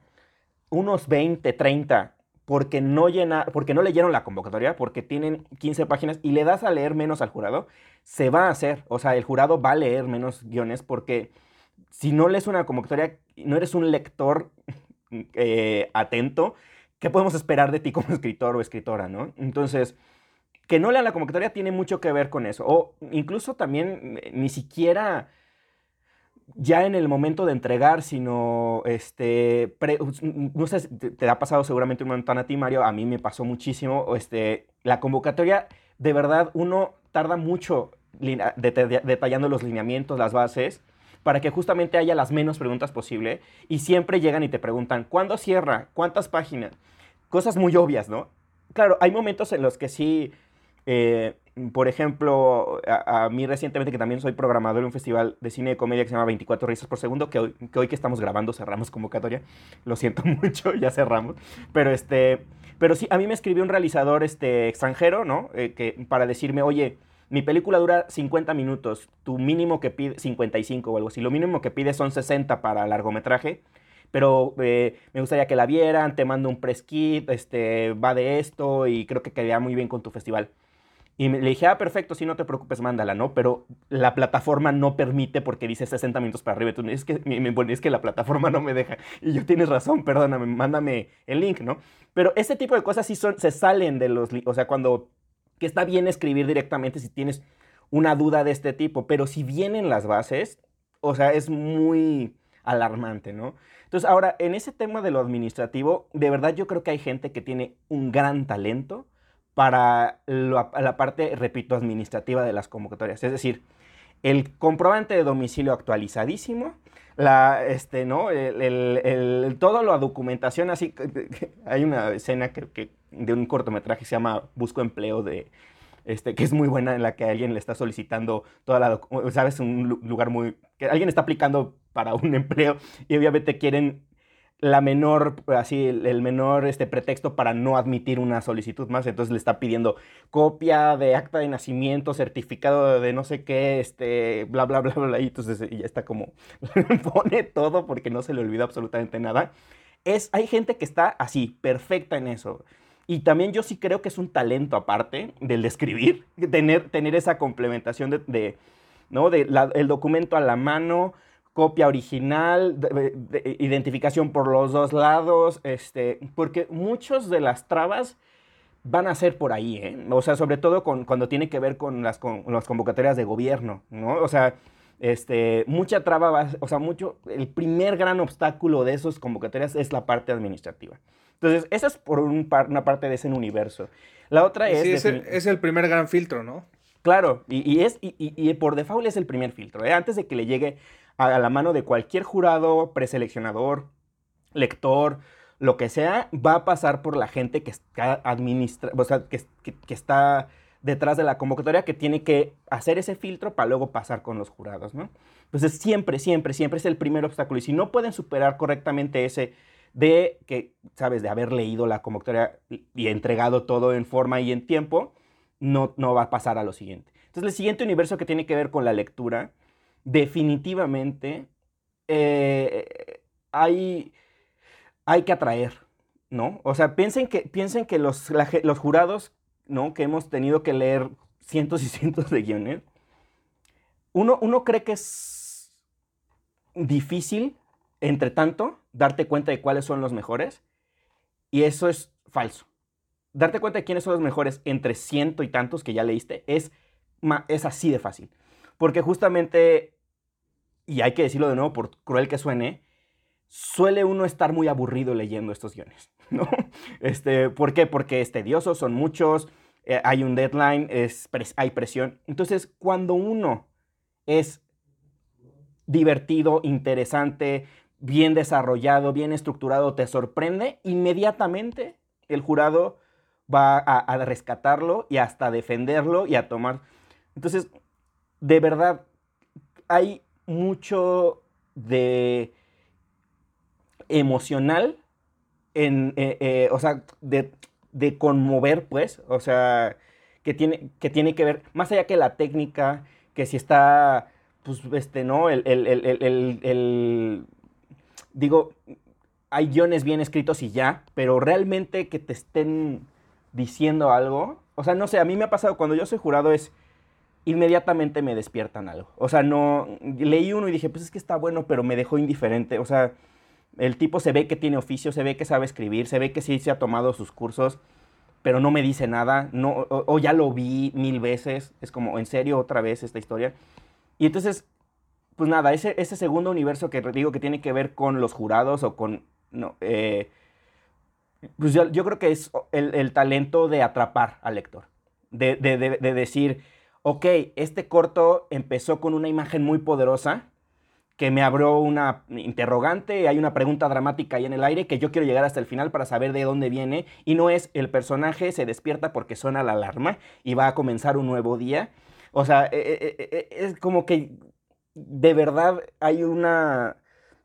unos 20, 30, porque no, porque no leyeron la convocatoria, porque tienen 15 páginas y le das a leer menos al jurado, se va a hacer. O sea, el jurado va a leer menos guiones porque si no lees una convocatoria, no eres un lector eh, atento, ¿qué podemos esperar de ti como escritor o escritora, no? Entonces, que no lean la convocatoria tiene mucho que ver con eso. O incluso también eh, ni siquiera ya en el momento de entregar, sino, este, no sé, te, ha pasado seguramente un montón a ti, Mario, a mí me pasó muchísimo, este, la convocatoria, de verdad, uno tarda mucho detallando los lineamientos, las bases, para que justamente haya las menos preguntas posible, y siempre llegan y te preguntan, ¿cuándo cierra? ¿Cuántas páginas? Cosas muy obvias, ¿no? claro, hay momentos en los que sí, eh, por ejemplo, a, mí recientemente, que también soy programador en un festival de cine y comedia que se llama 24 risas por segundo, que hoy, que hoy que estamos grabando cerramos convocatoria, lo siento (laughs) mucho, ya cerramos, pero este, pero sí, a mí me escribió un realizador este, extranjero, ¿no? Eh, que, para decirme, oye, mi película dura 50 minutos, tu mínimo que pide, 55 o algo así, lo mínimo que pide son 60 para largometraje, pero eh, me gustaría que la vieran, te mando un press kit, este, va de esto y creo que quedaría muy bien con tu festival. Y le dije, ah, perfecto, si no te preocupes, mándala, ¿no? Pero la plataforma no permite porque dice 60 minutos para arriba. Entonces, es que, es que la plataforma no me deja. Y yo, tienes razón, perdóname, mándame el link, ¿no? Pero ese tipo de cosas sí son, se salen de los... O sea, cuando... Que está bien escribir directamente si tienes una duda de este tipo. Pero si vienen las bases, o sea, es muy alarmante, ¿no? Entonces, ahora, en ese tema de lo administrativo, de verdad yo creo que hay gente que tiene un gran talento para la parte, repito, administrativa de las convocatorias. Es decir, el comprobante de domicilio actualizadísimo, la, este, ¿no? El, todo la documentación así. Hay una escena que, de un cortometraje que se llama Busco Empleo de. Este, que es muy buena en la que alguien le está solicitando toda la, sabes, un lugar muy, que alguien está aplicando para un (laughs) empleo y obviamente quieren la menor, así, el, menor este, pretexto para no admitir una solicitud más. Entonces le está pidiendo copia de acta de nacimiento, certificado de no sé qué, este, bla, bla, bla, bla. Y entonces ya está como, (laughs) pone todo porque no se le olvida absolutamente nada. Es, hay gente que está así, perfecta en eso. Y también yo sí creo que es un talento aparte del de escribir, (laughs) tener, tener esa complementación de, ¿no? de el documento a la mano, copia original, identificación por los dos lados, este, porque muchas de las trabas van a ser por ahí, ¿eh? O sea, sobre todo con, cuando tiene que ver con las, con las convocatorias de gobierno, ¿no? O sea, este, mucha traba, va, o sea, mucho, el primer gran obstáculo de esas convocatorias es la parte administrativa. Entonces, esa es por una parte de ese universo. La otra es... Sí, es el, primer gran filtro, ¿no? Claro, y, es, y, y, por default es el primer filtro. ¿eh? Antes de que le llegue a la mano de cualquier jurado, preseleccionador, lector, lo que sea, va a pasar por la gente que está administra, o que, está detrás de la convocatoria que tiene que hacer ese filtro para luego pasar con los jurados, ¿no? Entonces siempre, siempre, siempre es el primer obstáculo. Y si no pueden superar correctamente ese de que, sabes, de haber leído la convocatoria y entregado todo en forma y en tiempo, no, no va a pasar a lo siguiente. Entonces el siguiente universo que tiene que ver con la lectura definitivamente eh, hay, hay que atraer, ¿no? O sea, piensen que, piensen que los, los jurados, ¿no? Que hemos tenido que leer cientos y cientos de guiones, uno, uno cree que es difícil, entre tanto, darte cuenta de cuáles son los mejores, y eso es falso. Darte cuenta de quiénes son los mejores entre ciento y tantos que ya leíste es, es así de fácil. Porque justamente, y hay que decirlo de nuevo, por cruel que suene, suele uno estar muy aburrido leyendo estos guiones, (laughs) ¿no? Este, ¿Por qué? Porque es tedioso, son muchos, eh, hay un deadline, es, hay presión. Entonces, cuando uno es divertido, interesante, bien desarrollado, bien estructurado, te sorprende, inmediatamente el jurado va a, a rescatarlo y hasta defenderlo y a tomar. Entonces, de verdad, hay mucho de emocional en, eh, eh, o sea, de, conmover, pues, o sea, que tiene, que tiene que ver, más allá que la técnica, que si está, pues, este, ¿no? El, el, digo, hay guiones bien escritos y ya, pero realmente que te estén diciendo algo, o sea, no sé, a mí me ha pasado cuando yo soy jurado es inmediatamente me despiertan algo. O sea, no, leí uno y dije, pues es que está bueno, pero me dejó indiferente. O sea, el tipo se ve que tiene oficio, se ve que sabe escribir, se ve que sí se ha tomado sus cursos, pero no me dice nada, no, o, ya lo vi mil veces, es como, ¿en serio otra vez esta historia? Y entonces, pues nada, ese, ese segundo universo que digo que tiene que ver con los jurados o con, no, eh, pues yo, yo, creo que es el, talento de atrapar al lector, de, de, de decir, ok, este corto empezó con una imagen muy poderosa que me abrió una interrogante, hay una pregunta dramática ahí en el aire que yo quiero llegar hasta el final para saber de dónde viene y no es el personaje se despierta porque suena la alarma y va a comenzar un nuevo día. O sea, e, e, e, es como que de verdad hay una,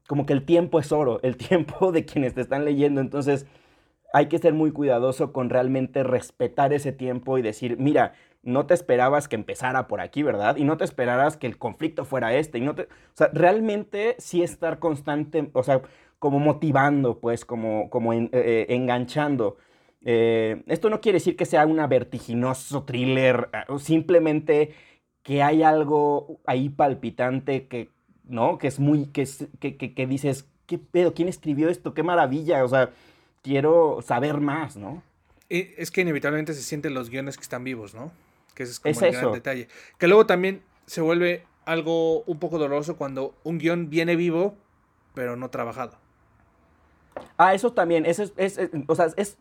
como que el tiempo es oro, el (laughs) tiempo de quienes te están leyendo, entonces hay que ser muy cuidadoso con realmente respetar ese tiempo y decir, mira, no te esperabas que empezara por aquí, ¿verdad? Y no te esperaras que el conflicto fuera este. Y no te, o sea, realmente sí estar constante, o sea, como motivando, pues, como, como eh, eh, enganchando. Eh, esto no quiere decir que sea una vertiginoso thriller, simplemente que hay algo ahí palpitante que, ¿no? Que es muy, que, que, que dices, ¿qué pedo? ¿Quién escribió esto? ¡Qué maravilla! O sea, quiero saber más, ¿no? Es que inevitablemente se sienten los guiones que están vivos, ¿no? Que ese es como el gran detalle. Que luego también se vuelve algo un poco doloroso cuando un guion viene vivo, pero no trabajado. Ah, eso también, eso es, o sea, es,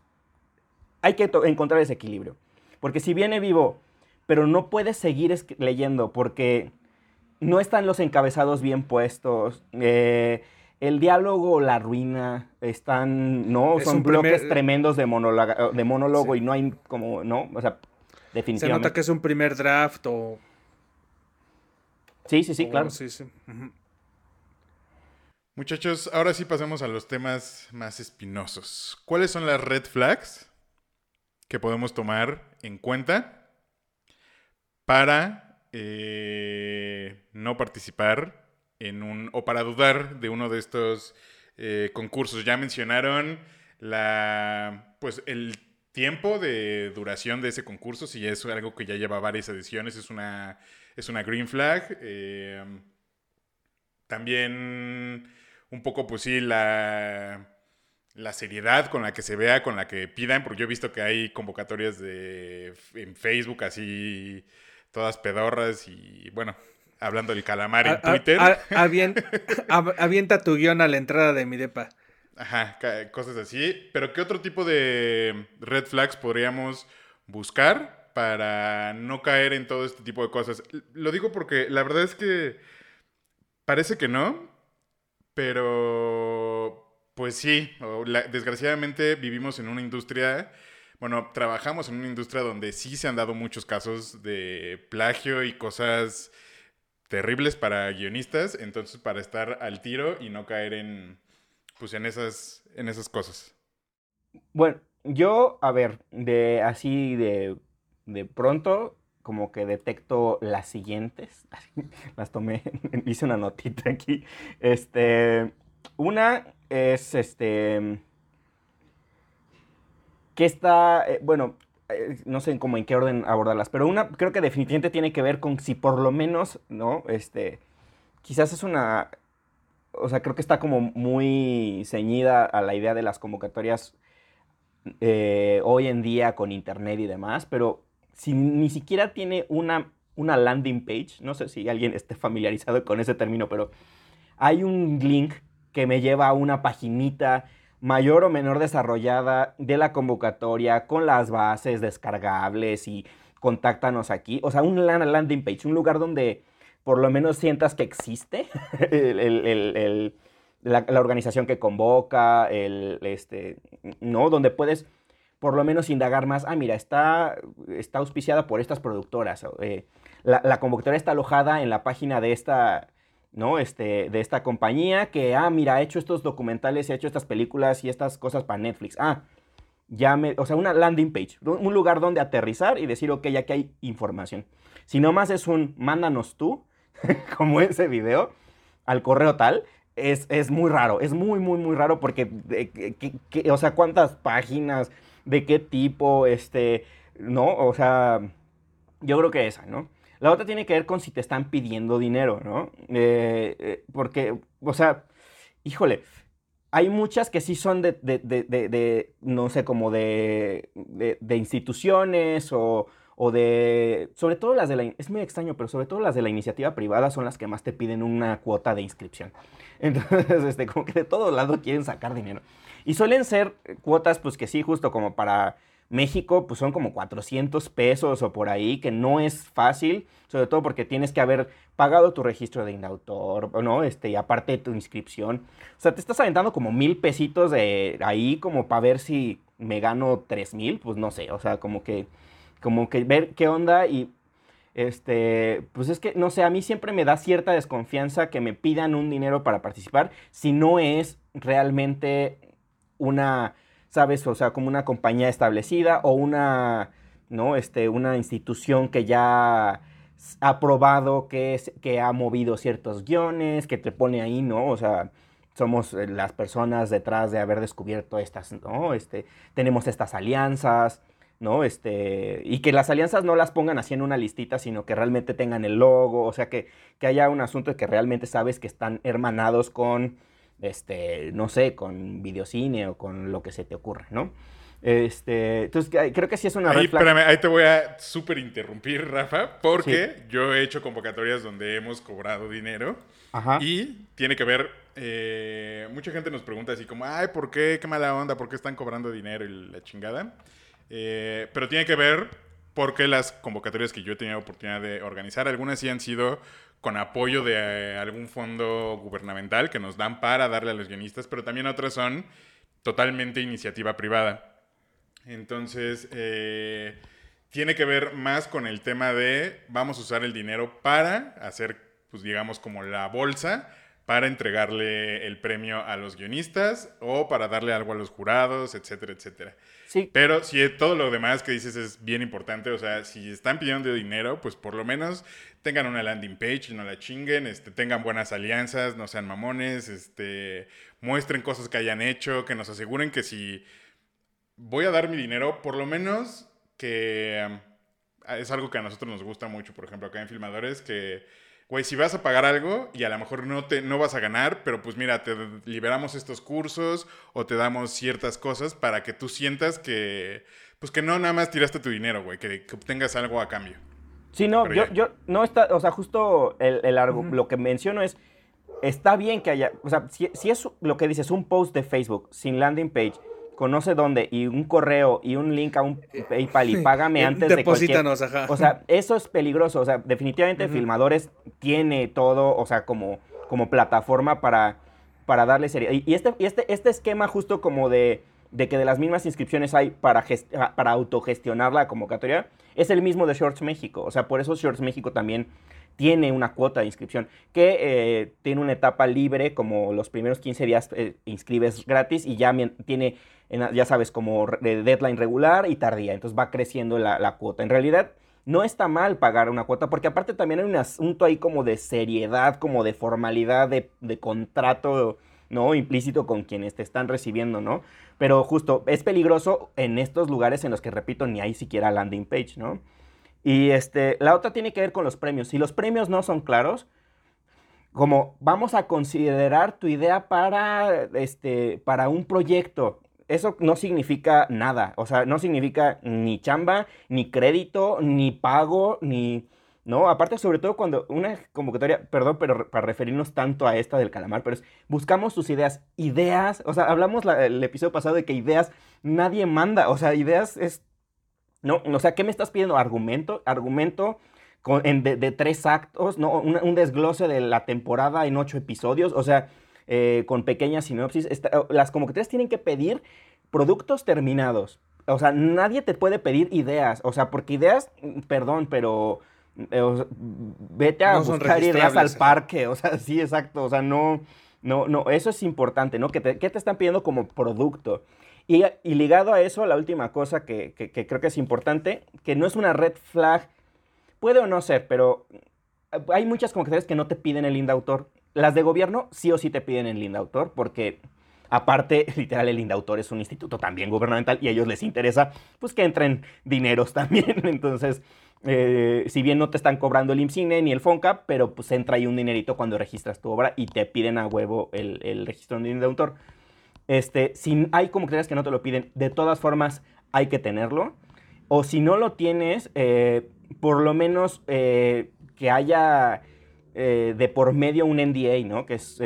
hay que encontrar ese equilibrio. Porque si viene vivo, pero no puedes seguir leyendo porque no están los encabezados bien puestos, eh, el diálogo la ruina, están, ¿no? Son bloques tremendos de, de monólogo y no hay como, ¿no? O sea, se nota que es un primer draft o. Sí, sí, sí, claro. Muchachos, ahora sí pasamos a los temas más espinosos. ¿Cuáles son las red flags que podemos tomar en cuenta para eh, no participar en un o para dudar de uno de estos eh, concursos? Ya mencionaron la pues el tiempo de duración de ese concurso, si es algo que ya lleva varias ediciones, es una, es una green flag. Eh, también un poco, pues sí, la, la seriedad con la que se vea, con la que pidan, porque yo he visto que hay convocatorias de, en Facebook así, todas pedorras y bueno, hablando del calamar en Twitter. (laughs) avienta tu guion a la entrada de mi depa. Ajá, cosas así. Pero ¿qué otro tipo de red flags podríamos buscar para no caer en todo este tipo de cosas? Lo digo porque la verdad es que parece que no, pero pues sí, desgraciadamente vivimos en una industria, bueno, trabajamos en una industria donde sí se han dado muchos casos de plagio y cosas terribles para guionistas, entonces para estar al tiro y no caer en pues en esas, en esas cosas. Bueno, yo, a ver, de así de, de pronto, como que detecto las siguientes. (laughs) las tomé, (laughs) hice una notita aquí. Este, una es este que está, eh, bueno, eh, no sé cómo en qué orden abordarlas, pero una creo que definitivamente tiene que ver con si por lo menos, ¿no? Este, quizás es una o sea, creo que está como muy ceñida a la idea de las convocatorias eh, hoy en día con internet y demás, pero si ni siquiera tiene una, una landing page, no sé si alguien esté familiarizado con ese término, pero hay un link que me lleva a una paginita mayor o menor desarrollada de la convocatoria con las bases descargables y contáctanos aquí. O sea, un landing page, un lugar donde por lo menos sientas que existe (laughs) la, organización que convoca, el, este, ¿no? Donde puedes por lo menos indagar más, ah, mira, está, está auspiciada por estas productoras, eh, la, convocatoria está alojada en la página de esta, ¿no? Este, de esta compañía que, ah, mira, ha hecho estos documentales, ha hecho estas películas y estas cosas para Netflix. Ah, ya me, o sea, una landing page, un lugar donde aterrizar y decir, ok, ya que hay información. Si nomás es un, mándanos tú, (laughs) como ese video al correo tal, es, es, muy raro, es muy, muy, muy raro porque, o sea, cuántas páginas, de qué tipo, este, ¿no? O sea, yo creo que esa, ¿no? La otra tiene que ver con si te están pidiendo dinero, ¿no? Eh, eh, porque, o sea, híjole, hay muchas que sí son de, de, de no sé, como de, instituciones o o de, sobre todo las de la, es muy extraño, pero sobre todo las de la iniciativa privada son las que más te piden una cuota de inscripción. (laughs) Entonces, este, como que de todo lado quieren sacar dinero. Y suelen ser cuotas, pues que sí, justo como para, México, pues son como 400 pesos o por ahí, que no es fácil, sobre todo porque tienes que haber pagado tu registro de indautor, ¿no? Este, y aparte tu inscripción. O sea, te estás aventando como mil pesitos de ahí como para ver si me gano tres mil, pues no sé, o sea, como que, como que ver qué onda y este, pues es que, no sé, a mí siempre me da cierta desconfianza que me pidan un dinero para participar si no es realmente una, ¿sabes? O sea, como una compañía establecida o una, ¿no? Este, una institución que ya ha probado que, que ha movido ciertos guiones, que te pone ahí, ¿no? O sea, somos eh, las personas detrás de haber descubierto estas, ¿no? Este, tenemos estas alianzas, ¿no? Este, y que las alianzas no las pongan así en una listita, sino que realmente tengan el logo, o sea, que, que haya un asunto de que realmente sabes que están hermanados con, este, no sé, con videocine o con lo que se te ocurra, ¿no? Este, entonces creo que sí es una ahí, Espérame, ahí te voy a súper interrumpir, Rafa, porque yo he hecho convocatorias donde hemos cobrado dinero Ajá. y tiene que ver, eh, mucha gente nos pregunta así como, ay, ¿por qué? ¿Qué mala onda? ¿Por qué están cobrando dinero y la chingada? Eh, pero tiene que ver porque las convocatorias que yo he tenido oportunidad de organizar, algunas sí han sido con apoyo de eh, algún fondo gubernamental que nos dan para darle a los guionistas, pero también otras son totalmente iniciativa privada. Entonces, eh, tiene que ver más con el tema de vamos a usar el dinero para hacer, pues digamos, como la bolsa para entregarle el premio a los guionistas o para darle algo a los jurados, etcétera, etcétera. Sí. Pero si todo lo demás que dices es bien importante, o sea, si están pidiendo dinero, pues por lo menos tengan una landing page, no la chinguen, este, tengan buenas alianzas, no sean mamones, este, muestren cosas que hayan hecho, que nos aseguren que si voy a dar mi dinero, por lo menos que es algo que a nosotros nos gusta mucho, por ejemplo, acá en Filmadores, que güey, si vas a pagar algo y a lo mejor no, te, no vas a ganar, pero pues mira, te liberamos estos cursos o te damos ciertas cosas para que tú sientas que, pues que no nada más tiraste tu dinero, güey, que, obtengas algo a cambio. Sí, no, yo, yo, no está, o sea, justo el, el lo que menciono es, está bien que haya, o sea, si, si es lo que dices, un post de Facebook sin landing page, conoce dónde y un correo y un link a un PayPal y págame antes de cualquier... Ajá. O sea, eso es peligroso. O sea, definitivamente Filmadores tiene todo, o sea, como, como plataforma para, para darle seriedad. Y, este, y este, este esquema justo como de, de que de las mismas inscripciones hay para, para autogestionar la convocatoria, es el mismo de Shorts México. O sea, por eso Shorts México también tiene una cuota de inscripción que eh, tiene una etapa libre, como los primeros 15 días eh, inscribes gratis y ya tiene ya sabes, como deadline regular y tardía. Entonces va creciendo la, cuota. En realidad, no está mal pagar una cuota, porque aparte también hay un asunto ahí como de seriedad, como de formalidad, de, contrato, ¿no? Implícito con quienes te están recibiendo, ¿no? Pero justo, es peligroso en estos lugares en los que, repito, ni hay siquiera landing page, ¿no? Y este, la otra tiene que ver con los premios. Si los premios no son claros, como vamos a considerar tu idea para, este, para un proyecto, eso no significa nada. O sea, no significa ni chamba, ni crédito, ni pago, ni... ¿no? Aparte, sobre todo cuando una convocatoria, perdón, pero para referirnos tanto a esta del calamar, pero es, buscamos tus ideas, ideas, o sea, hablamos el episodio pasado de que ideas nadie manda, o sea, ideas es, no, o sea, ¿qué me estás pidiendo? Argumento, argumento con, de, tres actos, ¿no? Un, desglose de la temporada en ocho episodios, o sea, eh, con pequeñas sinopsis. las convocatorias tienen que pedir productos terminados. O sea, nadie te puede pedir ideas. O sea, porque ideas, perdón, pero eh, vete a buscar ideas al parque. O sea, (laughs) sí, exacto. O sea, no, no, no, eso es importante, ¿no? ¿Qué te, te están pidiendo como producto? Y, ligado a eso, la última cosa que, creo que es importante, que no es una red flag, puede o no ser, pero hay muchas convocatorias que no te piden el indautor. Las de gobierno sí o sí te piden el indautor porque aparte, (laughs) literal, el indautor es un instituto también gubernamental y a ellos les interesa pues que entren dineros (laughs) también. Entonces, eh, si bien no te están cobrando el IMCINE ni el FONCA, pero pues entra ahí un dinerito cuando registras tu obra y te piden a huevo el, registro de indautor. Este, si hay como crees que no te lo piden, de todas formas hay que tenerlo. O si no lo tienes, eh, por lo menos eh, que haya eh, de por medio un NDA, ¿no? Que es,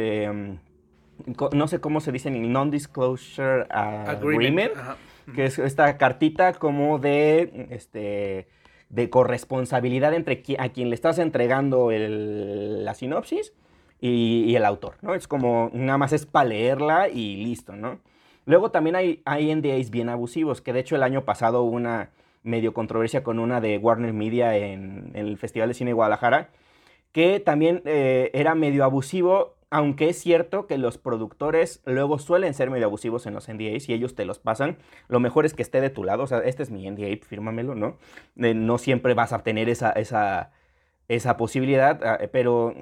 no sé cómo se dice en Non-Disclosure Agreement. que es esta cartita como de, este, de corresponsabilidad entre a quien le estás entregando la sinopsis y, el autor, ¿no? Es como, nada más es para leerla y listo, ¿no? Luego también hay, hay NDAs bien abusivos, que de hecho el año pasado hubo una medio controversia con una de Warner Media en, el Festival de Cine de Guadalajara, que también eh, era medio abusivo, aunque es cierto que los productores luego suelen ser medio abusivos en los NDAs y ellos te los pasan. Lo mejor es que esté de tu lado, o sea, este es mi NDA, fírmamelo, ¿no? no siempre vas a tener esa, esa, esa posibilidad, ah, pero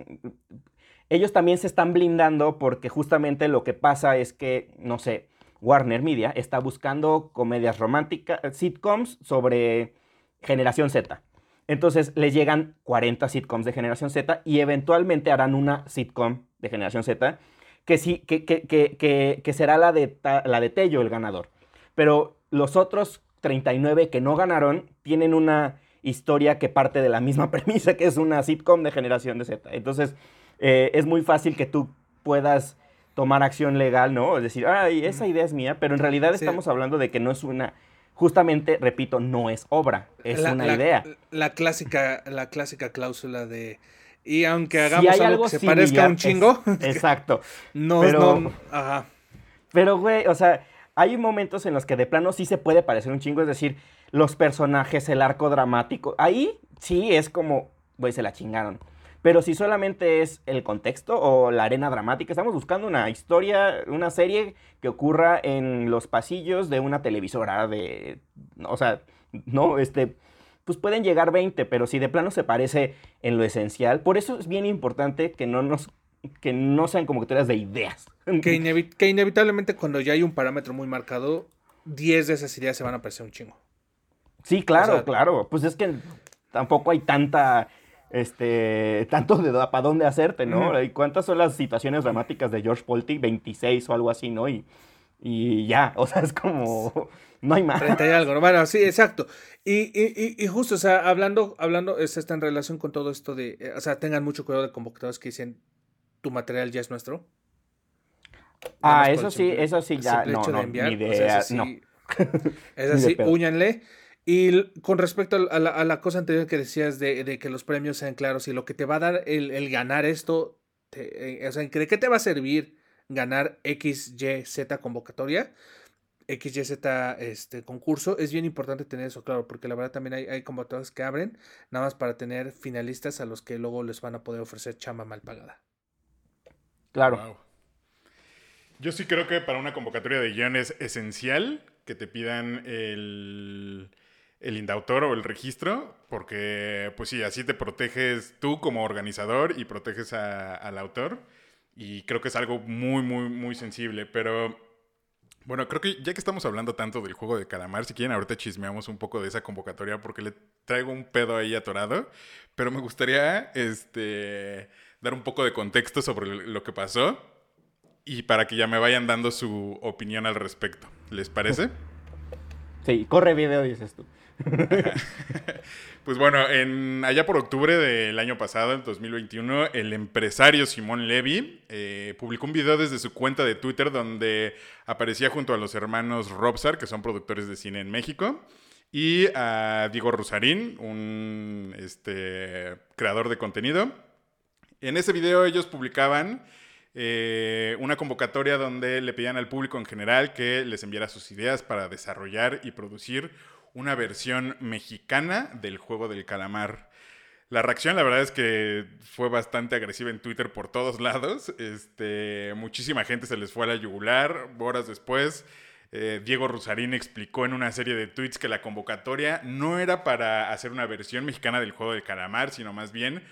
ellos también se están blindando porque justamente lo que pasa es que, no sé, Warner Media está buscando comedias románticas, sitcoms sobre generación Z. Entonces les llegan 40 sitcoms de generación Z y eventualmente harán una sitcom de generación Z que, sí, que, que, que será la de, la de Tello el ganador. Pero los otros 39 que no ganaron tienen una historia que parte de la misma (laughs) premisa, que es una sitcom de generación de Z. Entonces eh, es muy fácil que tú puedas tomar acción legal, ¿no? Es decir, ay, esa idea es mía, pero en realidad estamos hablando de que no es una, justamente, repito, no es obra, es una idea. La clásica, la clásica cláusula de, y aunque hagamos algo, que se parezca a un chingo. (laughs) exacto. no, pero, no, ajá. Pero, güey, o sea, hay momentos en los que de plano sí se puede parecer un chingo, es decir, los personajes, el arco dramático, ahí sí es como, güey, se la chingaron. Pero si solamente es el contexto o la arena dramática, estamos buscando una historia, una serie que ocurra en los pasillos de una televisora de, o sea, no, este, pues pueden llegar 20, pero si de plano se parece en lo esencial, por eso es bien importante que no nos que no sean como convocatorias de ideas. (laughs) Que, que inevitablemente cuando ya hay un parámetro muy marcado, 10 de esas ideas se van a parecer un chingo. Sí, claro, claro. Pues es que tampoco hay tanta este, tanto de para dónde hacerte, ¿no? ¿Y cuántas son las situaciones dramáticas de George Polti? 26 o algo así, ¿no? Y, y ya, (laughs) o sea, es como, no hay más. 30 y algo, ¿no? Bueno, sí, exacto. Y, y, y, justo, o sea, hablando, hablando, es, está en relación con todo esto de, eh, o sea, tengan mucho cuidado de convocadores que dicen, tu material ya es nuestro. Ah, eso sí, eso sí, ya, no, (laughs) no, ni idea, no. Es así, úñanle. Y con respecto a la, cosa anterior que decías de, que los premios sean claros y lo que te va a dar el, ganar esto, eh, o sea, ¿de qué te va a servir ganar XYZ convocatoria? XYZ este, concurso, es bien importante tener eso claro, porque la verdad también hay, hay convocatorias que abren nada más para tener finalistas a los que luego les van a poder ofrecer chamba mal pagada. Claro. Yo sí creo que para una convocatoria de guion es esencial que te pidan el el indautor o el registro, porque pues sí, así te proteges tú como organizador y proteges al autor. Y creo que es algo muy, muy, muy sensible. Pero bueno, creo que ya que estamos hablando tanto del juego de calamar, si quieren ahorita chismeamos un poco de esa convocatoria porque le traigo un pedo ahí atorado. Pero me gustaría este, dar un poco de contexto sobre lo que pasó y para que ya me vayan dando su opinión al respecto. ¿Les parece? Sí, corre video, dices tú. (laughs) pues bueno, en, allá por octubre del año pasado, el 2021, el empresario Simón Levy eh, publicó un video desde su cuenta de Twitter donde aparecía junto a los hermanos Robsar, que son productores de cine en México, y a Diego Rusarín, un este, creador de contenido. En ese video ellos publicaban eh, una convocatoria donde le pedían al público en general que les enviara sus ideas para desarrollar y producir una versión mexicana del juego del calamar. La reacción, la verdad es que fue bastante agresiva en Twitter por todos (laughs) lados. Este, muchísima gente se les fue a la yugular. Horas después, eh, Diego Rusarín explicó en una serie de tweets que la convocatoria no era para hacer una versión mexicana del juego del calamar, sino más bien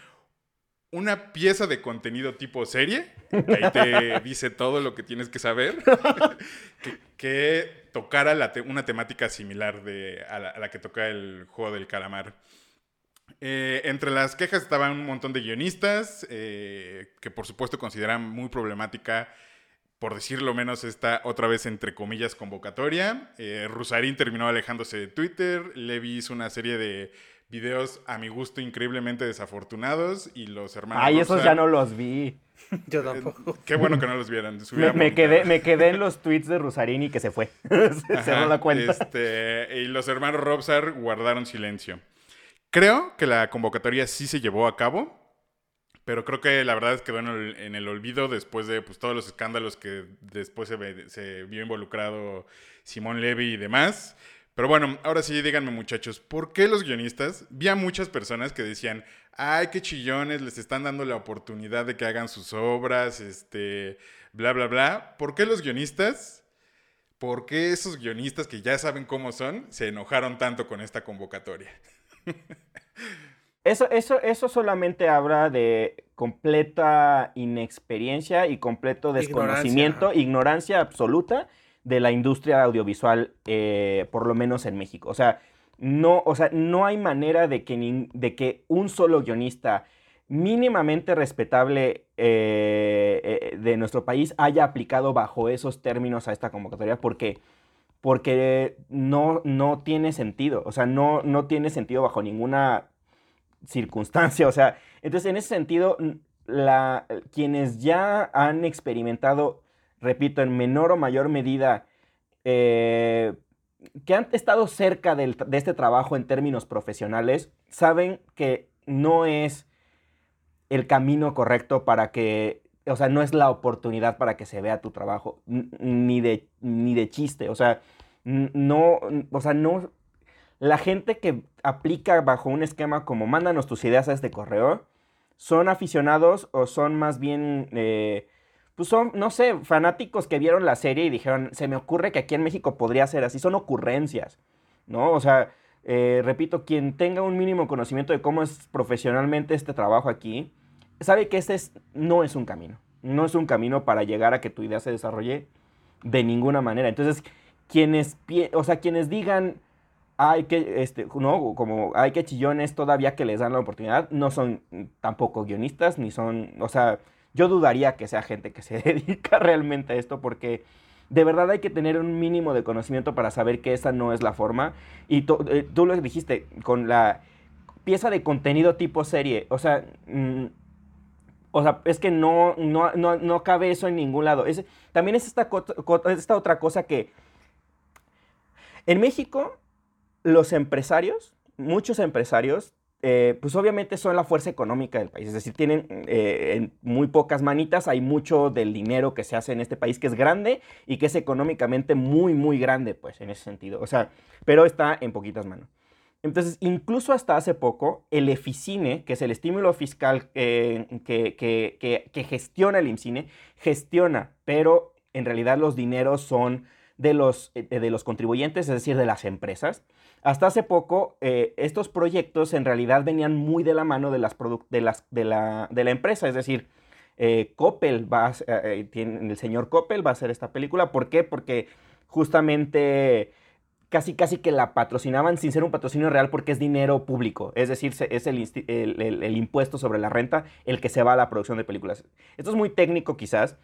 una pieza de contenido tipo serie, que ahí te (laughs) dice todo lo que tienes que saber, (laughs) que, tocara una temática similar de, a, la, que toca el juego del calamar. Eh, entre las quejas estaban un montón de guionistas, eh, que por supuesto consideran muy problemática, por decirlo menos, esta otra vez entre comillas convocatoria. Eh, Rusarín terminó alejándose de Twitter, Levi hizo una serie de videos a mi gusto increíblemente desafortunados y los hermanos. Ay, esos ya no los vi. (laughs) Yo Eh, tampoco. Qué bueno que no los vieran. Me, quedé, me quedé en los tweets de Rusarini que se fue. (laughs) se Ajá, cerró la cuenta. este, y los hermanos Robsar guardaron silencio. Creo que la convocatoria sí se llevó a cabo, pero creo que la verdad es que quedó en el, en el olvido después de pues, todos los escándalos que después se, ve- se vio involucrado Simón Levy y demás. Pero bueno, ahora sí, díganme muchachos, ¿por qué los guionistas? Vi a muchas personas que decían, ay, qué chillones, les están dando la oportunidad de que hagan sus obras, este, bla, bla, bla. ¿Por qué los guionistas? ¿Por qué esos guionistas que ya saben cómo son se enojaron tanto con esta convocatoria? Eso, eso, eso solamente habla de completa inexperiencia y completo desconocimiento, Ignorancia. ignorancia, absoluta de la industria audiovisual, eh, por lo menos en México. O sea, no, o sea, no hay manera de que, nin- de que un solo guionista mínimamente respetable eh, eh, de nuestro país haya aplicado bajo esos términos a esta convocatoria porque, porque no, no tiene sentido. O sea, no, no tiene sentido bajo ninguna circunstancia. O sea, entonces en ese sentido, la, quienes ya han experimentado, repito, en menor o mayor medida, eh, que han estado cerca de este trabajo en términos profesionales, saben que no es el camino correcto para que, o sea, no es la oportunidad para que se vea tu trabajo, ni de, ni de chiste, o sea, no, o sea, no, la gente que aplica bajo un esquema como mándanos tus ideas a este correo, son aficionados o son más bien, eh, pues son, no sé, fanáticos que vieron la serie y dijeron, se me ocurre que aquí en México podría ser así, son ocurrencias, ¿no? O sea, eh, repito, quien tenga un mínimo conocimiento de cómo es profesionalmente este trabajo aquí, sabe que este es, no es un camino, no es un camino para llegar a que tu idea se desarrolle de ninguna manera. Entonces, quienes, o sea, quienes digan, ay, que, este, no, como, ay, que chillones todavía que les dan la oportunidad, no son tampoco guionistas, ni son, o sea, yo dudaría que sea gente que se (laughs) dedica realmente a esto, porque de verdad hay que tener un mínimo de conocimiento para saber que esa no es la forma. Y eh, tú lo dijiste, con la pieza de contenido tipo serie, o sea, mm, o sea, es que no, no, no, no cabe eso en ningún lado. Es, también es esta, esta otra cosa que en México los empresarios, muchos empresarios, eh, pues obviamente son la fuerza económica del país. Es decir, tienen eh, muy pocas manitas, hay mucho del dinero que se hace en este país que es grande y que es económicamente muy, muy grande, pues, en ese sentido. O sea, pero está en poquitas manos. Entonces, incluso hasta hace poco, el EFICINE, que es el estímulo fiscal eh, que, que- que- que gestiona el IMCINE, gestiona, pero en realidad los dineros son de los, eh, de los contribuyentes, es decir, de las empresas. Hasta hace poco, eh, estos proyectos en realidad venían muy de la mano de, las de, las, de, la, de la empresa, es decir, eh, Coppel va a, eh, tiene- el señor Coppel va a hacer esta película. ¿Por qué? Porque justamente casi casi que la patrocinaban sin ser un patrocinio real porque es dinero público, es decir, es el- el- el impuesto sobre la renta el que se va a la producción de películas. Esto es muy técnico quizás,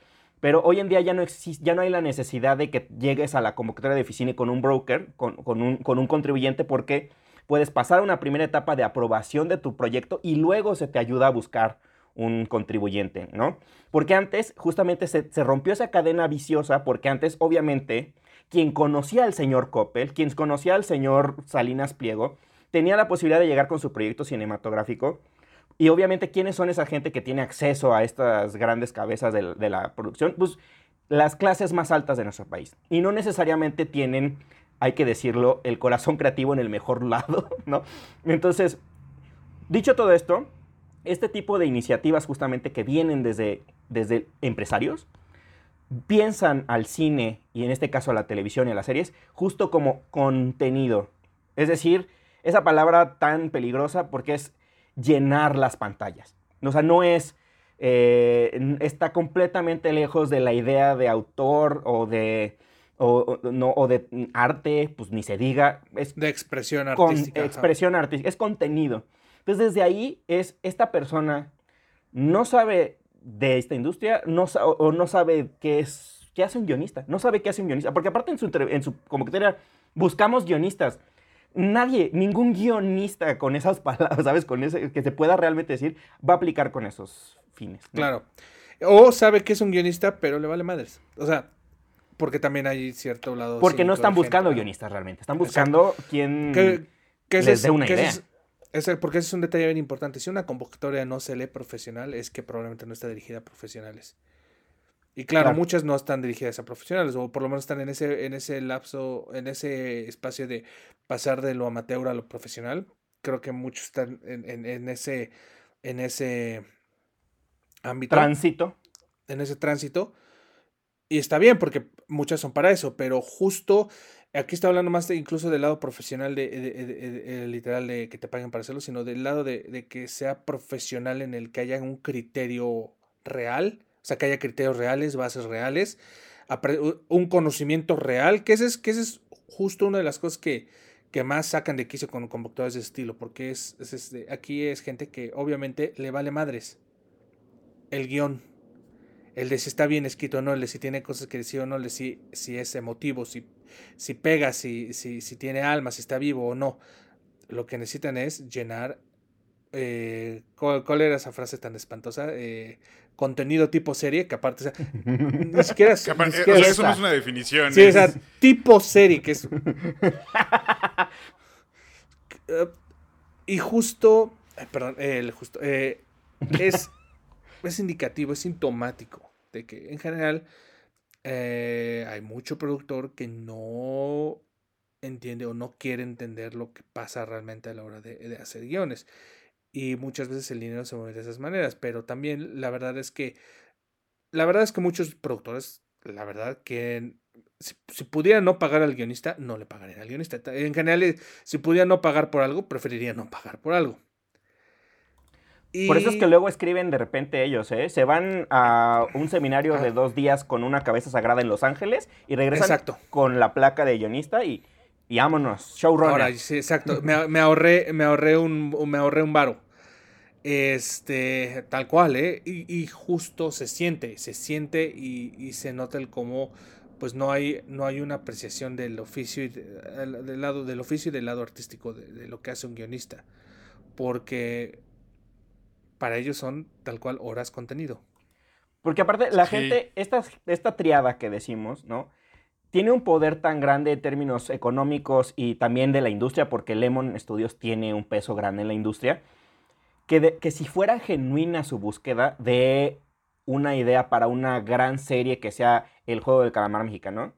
pero hoy en día ya no, ya no hay la necesidad de que llegues a la convocatoria de oficina con un broker, con, con un, con un contribuyente, porque puedes pasar una primera etapa de aprobación de tu proyecto y luego se te ayuda a buscar un contribuyente, ¿no? Porque antes justamente se, se rompió esa cadena viciosa, porque antes obviamente quien conocía al señor Coppel, quien conocía al señor Salinas Pliego, tenía la posibilidad de llegar con su proyecto cinematográfico. Y obviamente, ¿quiénes son esa gente que tiene acceso a estas grandes cabezas de, la producción? Pues las clases más altas de nuestro país. Y no necesariamente tienen, hay que decirlo, el corazón creativo en el mejor (laughs) lado, ¿no? Entonces, dicho todo esto, este tipo de iniciativas justamente que vienen desde, desde empresarios, piensan al cine y en este caso a la televisión y a las series justo como contenido. Es decir, esa palabra tan peligrosa porque es llenar las pantallas. O sea, no es... eh, está completamente lejos de la idea de autor o de... O, o- no, o de arte, pues ni se diga. Es De expresión con artística. ajá. expresión artística, es contenido. Entonces, desde ahí es esta persona no sabe de esta industria no o, o no sabe qué es qué hace un guionista, no sabe qué hace un guionista, porque aparte en su, en su convocatoria buscamos guionistas. Nadie, ningún guionista con esas palabras, ¿sabes? Con ese, que se pueda realmente decir, va a aplicar con esos fines. Claro. O sabe que es un guionista, pero le vale madres. O sea, porque también hay cierto lado. Porque no están buscando guionistas realmente, están buscando quien les dé una idea. porque ese es un detalle bien importante. Si una convocatoria no se lee profesional, es que probablemente no está dirigida a profesionales. Y claro, muchas no están dirigidas a profesionales, o por lo menos están en ese, en ese lapso, en ese espacio de pasar de lo amateur a lo profesional. Creo que muchos están en, en, ese, en ese ámbito. Tránsito. En ese tránsito. Y está bien, porque muchas son para eso, pero justo aquí está hablando más de, incluso del lado profesional, de, literal, de que te paguen para hacerlo, sino del lado de, que sea profesional en el que haya un criterio real o sea, que haya criterios reales, bases reales, un conocimiento real, que ese es, que es justo una de las cosas que, que más sacan de quicio con convocadores de estilo, porque es, aquí es gente que obviamente le vale madres el guion, el de si está bien escrito o no, el de si tiene cosas que decir o no, el de si, si es emotivo, si, si pega, si, si, si tiene alma, si está vivo o no. Lo que necesitan es llenar eh, ¿cuál, era esa frase tan espantosa? Eh, contenido tipo serie, que aparte, (laughs) ni siquiera, es, eso no es una definición. Sí, o sea, tipo serie, que es... (laughs) y justo, perdón, el justo, eh, es, es indicativo, es sintomático de que en general hay mucho productor que no entiende o no quiere entender lo que pasa realmente a la hora de, de hacer guiones y muchas veces el dinero se mueve de esas maneras, pero también la verdad es que la verdad es que muchos productores, la verdad que si, pudieran no pagar al guionista, no le pagarían al guionista. En general, eh, si pudieran no pagar por algo, preferirían no pagar por algo. Por eso es que luego escriben de repente ellos, ¿eh? Se van a un seminario de dos días con una cabeza sagrada en Los Ángeles y regresan con la placa de guionista y y vámonos, showrunner. Ahora, sí, exacto. Me, ahorré, me ahorré un, me ahorré un varo. Este, tal cual, ¿eh? Y, justo se siente, se siente y, se nota el cómo, pues no hay, no hay una apreciación del oficio y del lado del oficio y del lado artístico de, lo que hace un guionista, porque para ellos son tal cual horas contenido. Porque aparte la gente, esta, esta triada que decimos, ¿no? Tiene un poder tan grande en términos económicos y también de la industria, porque Lemon Studios tiene un peso grande en la industria, que, que si fuera genuina su búsqueda de una idea para una gran serie que sea el juego del calamar mexicano,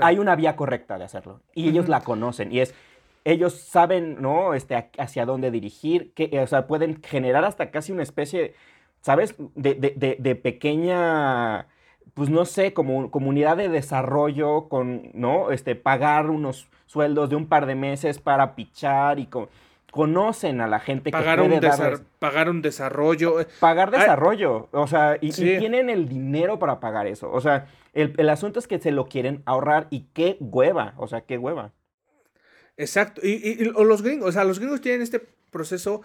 hay una vía correcta de hacerlo. Y ellos la conocen. Y es, ellos saben, ¿no? Este, hacia dónde dirigir, que, o sea, pueden generar hasta casi una especie, ¿sabes? De, de, de pequeña pues no sé, como comunidad de desarrollo, con, ¿no? Este, pagar unos sueldos de un par de meses para pichar y conocen a la gente pagar que puede un Pagar un desarrollo. Eh, pagar desarrollo, o sea, y, tienen el dinero para pagar eso. O sea, el, asunto es que se lo quieren ahorrar y qué hueva, o sea, qué hueva. Exacto, y, y, los gringos, o sea, los gringos tienen este proceso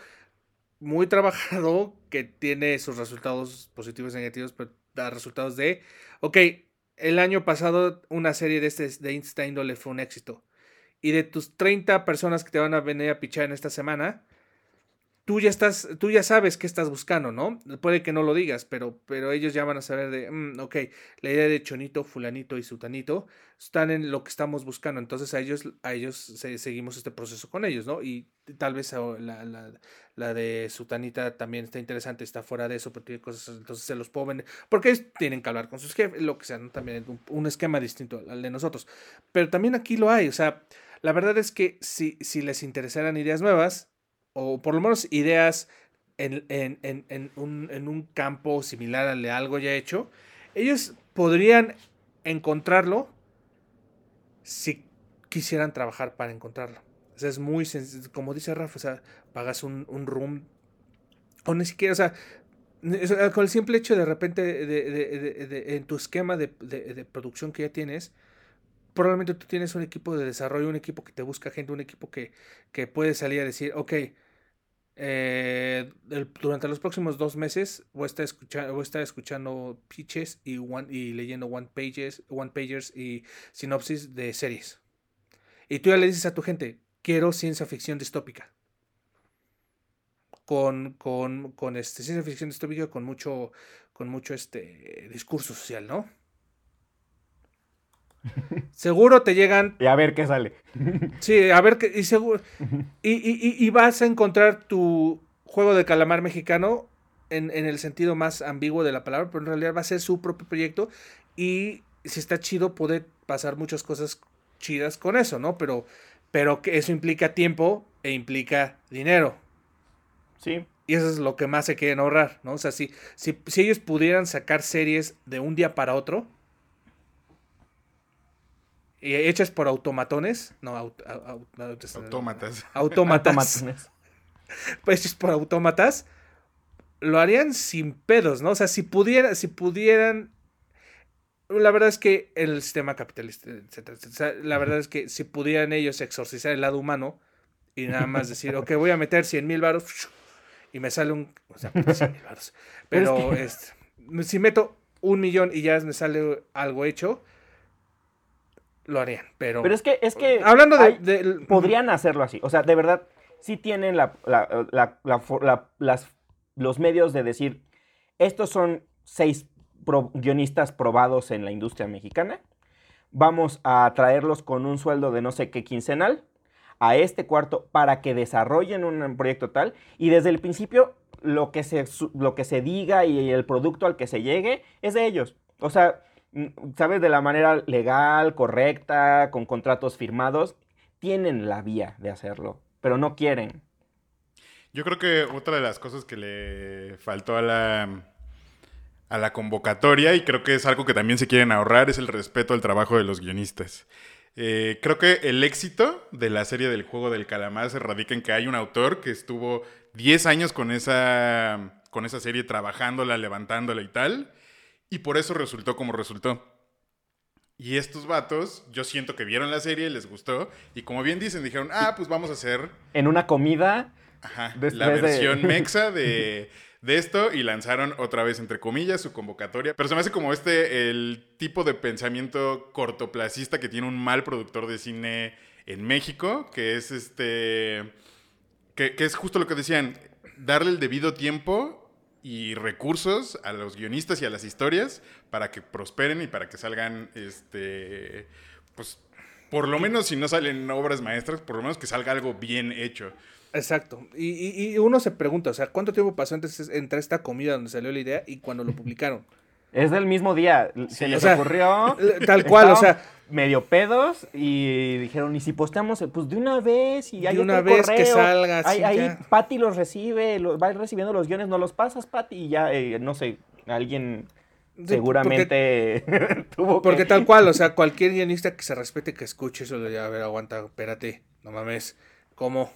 muy trabajado que tiene sus resultados positivos y negativos, pero da resultados de, ok, el año pasado una serie de, este, de esta índole fue un éxito. Y de tus 30 personas que te van a venir a pichar en esta semana, tú ya estás, tú ya sabes qué estás buscando, ¿no? Puede que no lo digas, pero, pero ellos ya van a saber de, mm, ok, la idea de Chonito, Fulanito y Sutanito están en lo que estamos buscando. Entonces a ellos, a ellos seguimos este proceso con ellos, ¿no? Y tal vez la, la, de Sutanita también está interesante, está fuera de eso, pero tiene cosas, entonces se los puedo porque ellos tienen que hablar con sus jefes, lo que sea, ¿no? También un, un esquema distinto al de nosotros. Pero también aquí lo hay, o sea, la verdad es que si, si les interesaran ideas nuevas, o por lo menos ideas en, un, campo similar al de algo ya hecho, ellos podrían encontrarlo si quisieran trabajar para encontrarlo. O sea, es muy sencillo, como dice Rafa, o sea, pagas un, room, o ni siquiera, o sea, con el simple hecho de repente de, en tu esquema de, producción que ya tienes, probablemente tú tienes un equipo de desarrollo, un equipo que te busca gente, un equipo que, que puede salir a decir, ok, eh, durante los próximos dos meses voy a estar escuchando, pitches y, one, y leyendo one pages, one pagers y sinopsis de series. Y tú ya le dices a tu gente, quiero ciencia ficción distópica. Con, con, con este, ciencia ficción distópica con mucho, con mucho este, discurso social, ¿no? Seguro te llegan. Y a ver qué sale. Sí, a ver qué. Y, seguro, y, y, y, vas a encontrar tu juego de calamar mexicano en, en, el sentido más ambiguo de la palabra, pero en realidad va a ser su propio proyecto. Y si está chido, puede pasar muchas cosas chidas con eso, ¿no? Pero, pero que eso implica tiempo e implica dinero. Sí. Y eso es lo que más se quieren ahorrar, ¿no? O sea, si, si, si ellos pudieran sacar series de un día para otro, y hechas por automatones, no, aut, aut, aut, autómatas. Autómatas. (laughs) pues hechas por autómatas, lo harían sin pedos, ¿no? O sea, si pudieran, si pudieran la verdad es que el sistema capitalista, etcétera, etcétera, la verdad es que si pudieran ellos exorcizar el lado humano y nada más decir, ok, voy a meter 100 mil baros y me sale un, o sea, 100 mil baros, pero es que... si meto un millón y ya me sale algo hecho, lo harían, pero... Pero es que, es que... Hablando de, hay, de... Podrían hacerlo así, o sea, de verdad, sí tienen la, la, la, las, los medios de decir, estos son seis pro, guionistas probados en la industria mexicana. Vamos a traerlos con un sueldo de no sé qué quincenal a este cuarto para que desarrollen un proyecto tal y desde el principio lo que se, lo que se diga y el producto al que se llegue es de ellos. O sea, ¿sabes? De la manera legal, correcta, con contratos firmados, tienen la vía de hacerlo, pero no quieren. Yo creo que otra de las cosas que le faltó a la a la convocatoria y creo que es algo que también se quieren ahorrar, es el respeto al trabajo de los guionistas. Eh, creo que el éxito de la serie del juego del calamar se radica en que hay un autor que estuvo 10 años con esa, con esa serie trabajándola, levantándola y tal, y por eso resultó como resultó. Y estos vatos, yo siento que vieron la serie, les gustó, y como bien dicen, dijeron, ah, pues vamos a hacer... En una comida... Ajá, la versión de... (laughs) mexa de de esto y lanzaron otra vez, entre comillas, su convocatoria. Pero se me hace como este, el tipo de pensamiento cortoplacista que tiene un mal productor de cine en México, que es este, que, que es justo lo que decían, darle el debido tiempo y recursos a los guionistas y a las historias para que prosperen y para que salgan, este, pues, por lo menos si no salen obras maestras, por lo menos que salga algo bien hecho. Exacto. Y, y, y, uno se pregunta, o sea, ¿cuánto tiempo pasó entre, entre esta comida donde salió la idea y cuando lo publicaron? Es del mismo día. Se les o sea, ocurrió. (laughs) Tal cual, o sea. Medio pedos y dijeron, ¿y si posteamos? Pues de una vez y hay de una vez correo. que salga. Ahí, ahí Patty los recibe, los, va recibiendo los guiones, no los pasas, Patty, y ya, eh, no sé, alguien seguramente porque, (laughs) tuvo que... Porque tal cual, o sea, cualquier guionista que se respete, que escuche eso, de, a ver, aguanta, espérate, no mames, ¿cómo?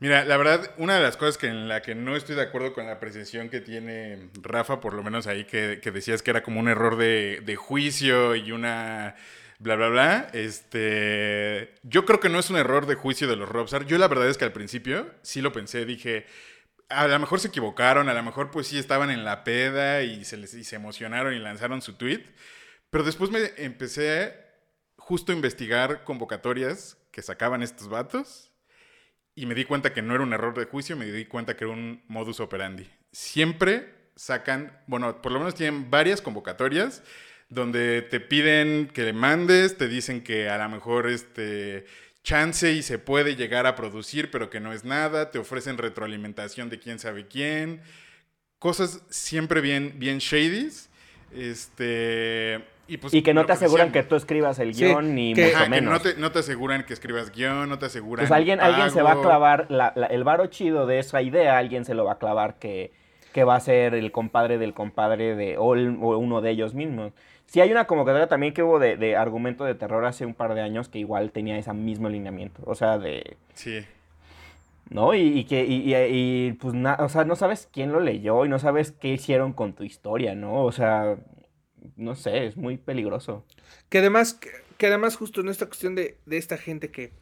Mira, la verdad, una de las cosas que en la que no estoy de acuerdo con la apreciación que tiene Rafa, por lo menos ahí que, decías que era como un error de, de, juicio y una bla bla bla, este, yo creo que no es un error de juicio de los Robsar. Yo la verdad es que al principio sí lo pensé, dije, a lo mejor se equivocaron, a lo mejor pues sí estaban en la peda y se, les, y se emocionaron y lanzaron su tweet, pero después me empecé justo a investigar convocatorias que sacaban estos vatos y me di cuenta que no era un error de juicio, me di cuenta que era un modus operandi. Siempre sacan, bueno, por lo menos tienen varias convocatorias donde te piden que le mandes, te dicen que a lo mejor este chance y se puede llegar a producir, pero que no es nada, te ofrecen retroalimentación de quién sabe quién, cosas siempre bien bien shadies. Este, y, pues, y, que no te aseguran que tú escribas el guion, sí, ni que, mucho ajá, menos. Que no, te, no, te, aseguran que escribas guion, no te aseguran. Pues alguien, alguien se va a clavar, la, la, el varo chido de esa idea, alguien se lo va a clavar que, que va a ser el compadre del compadre de, o, el, o uno de ellos mismos. Sí, hay una convocatoria también que hubo de, de, argumento de terror hace un par de años que igual tenía ese mismo alineamiento. O sea, de. Sí. ¿No? Y, y que, y, y, pues, o sea, no sabes quién lo leyó y no sabes qué hicieron con tu historia, ¿no? O sea, no sé, es muy peligroso. Que además, que, que además justo en esta cuestión de, de esta gente que,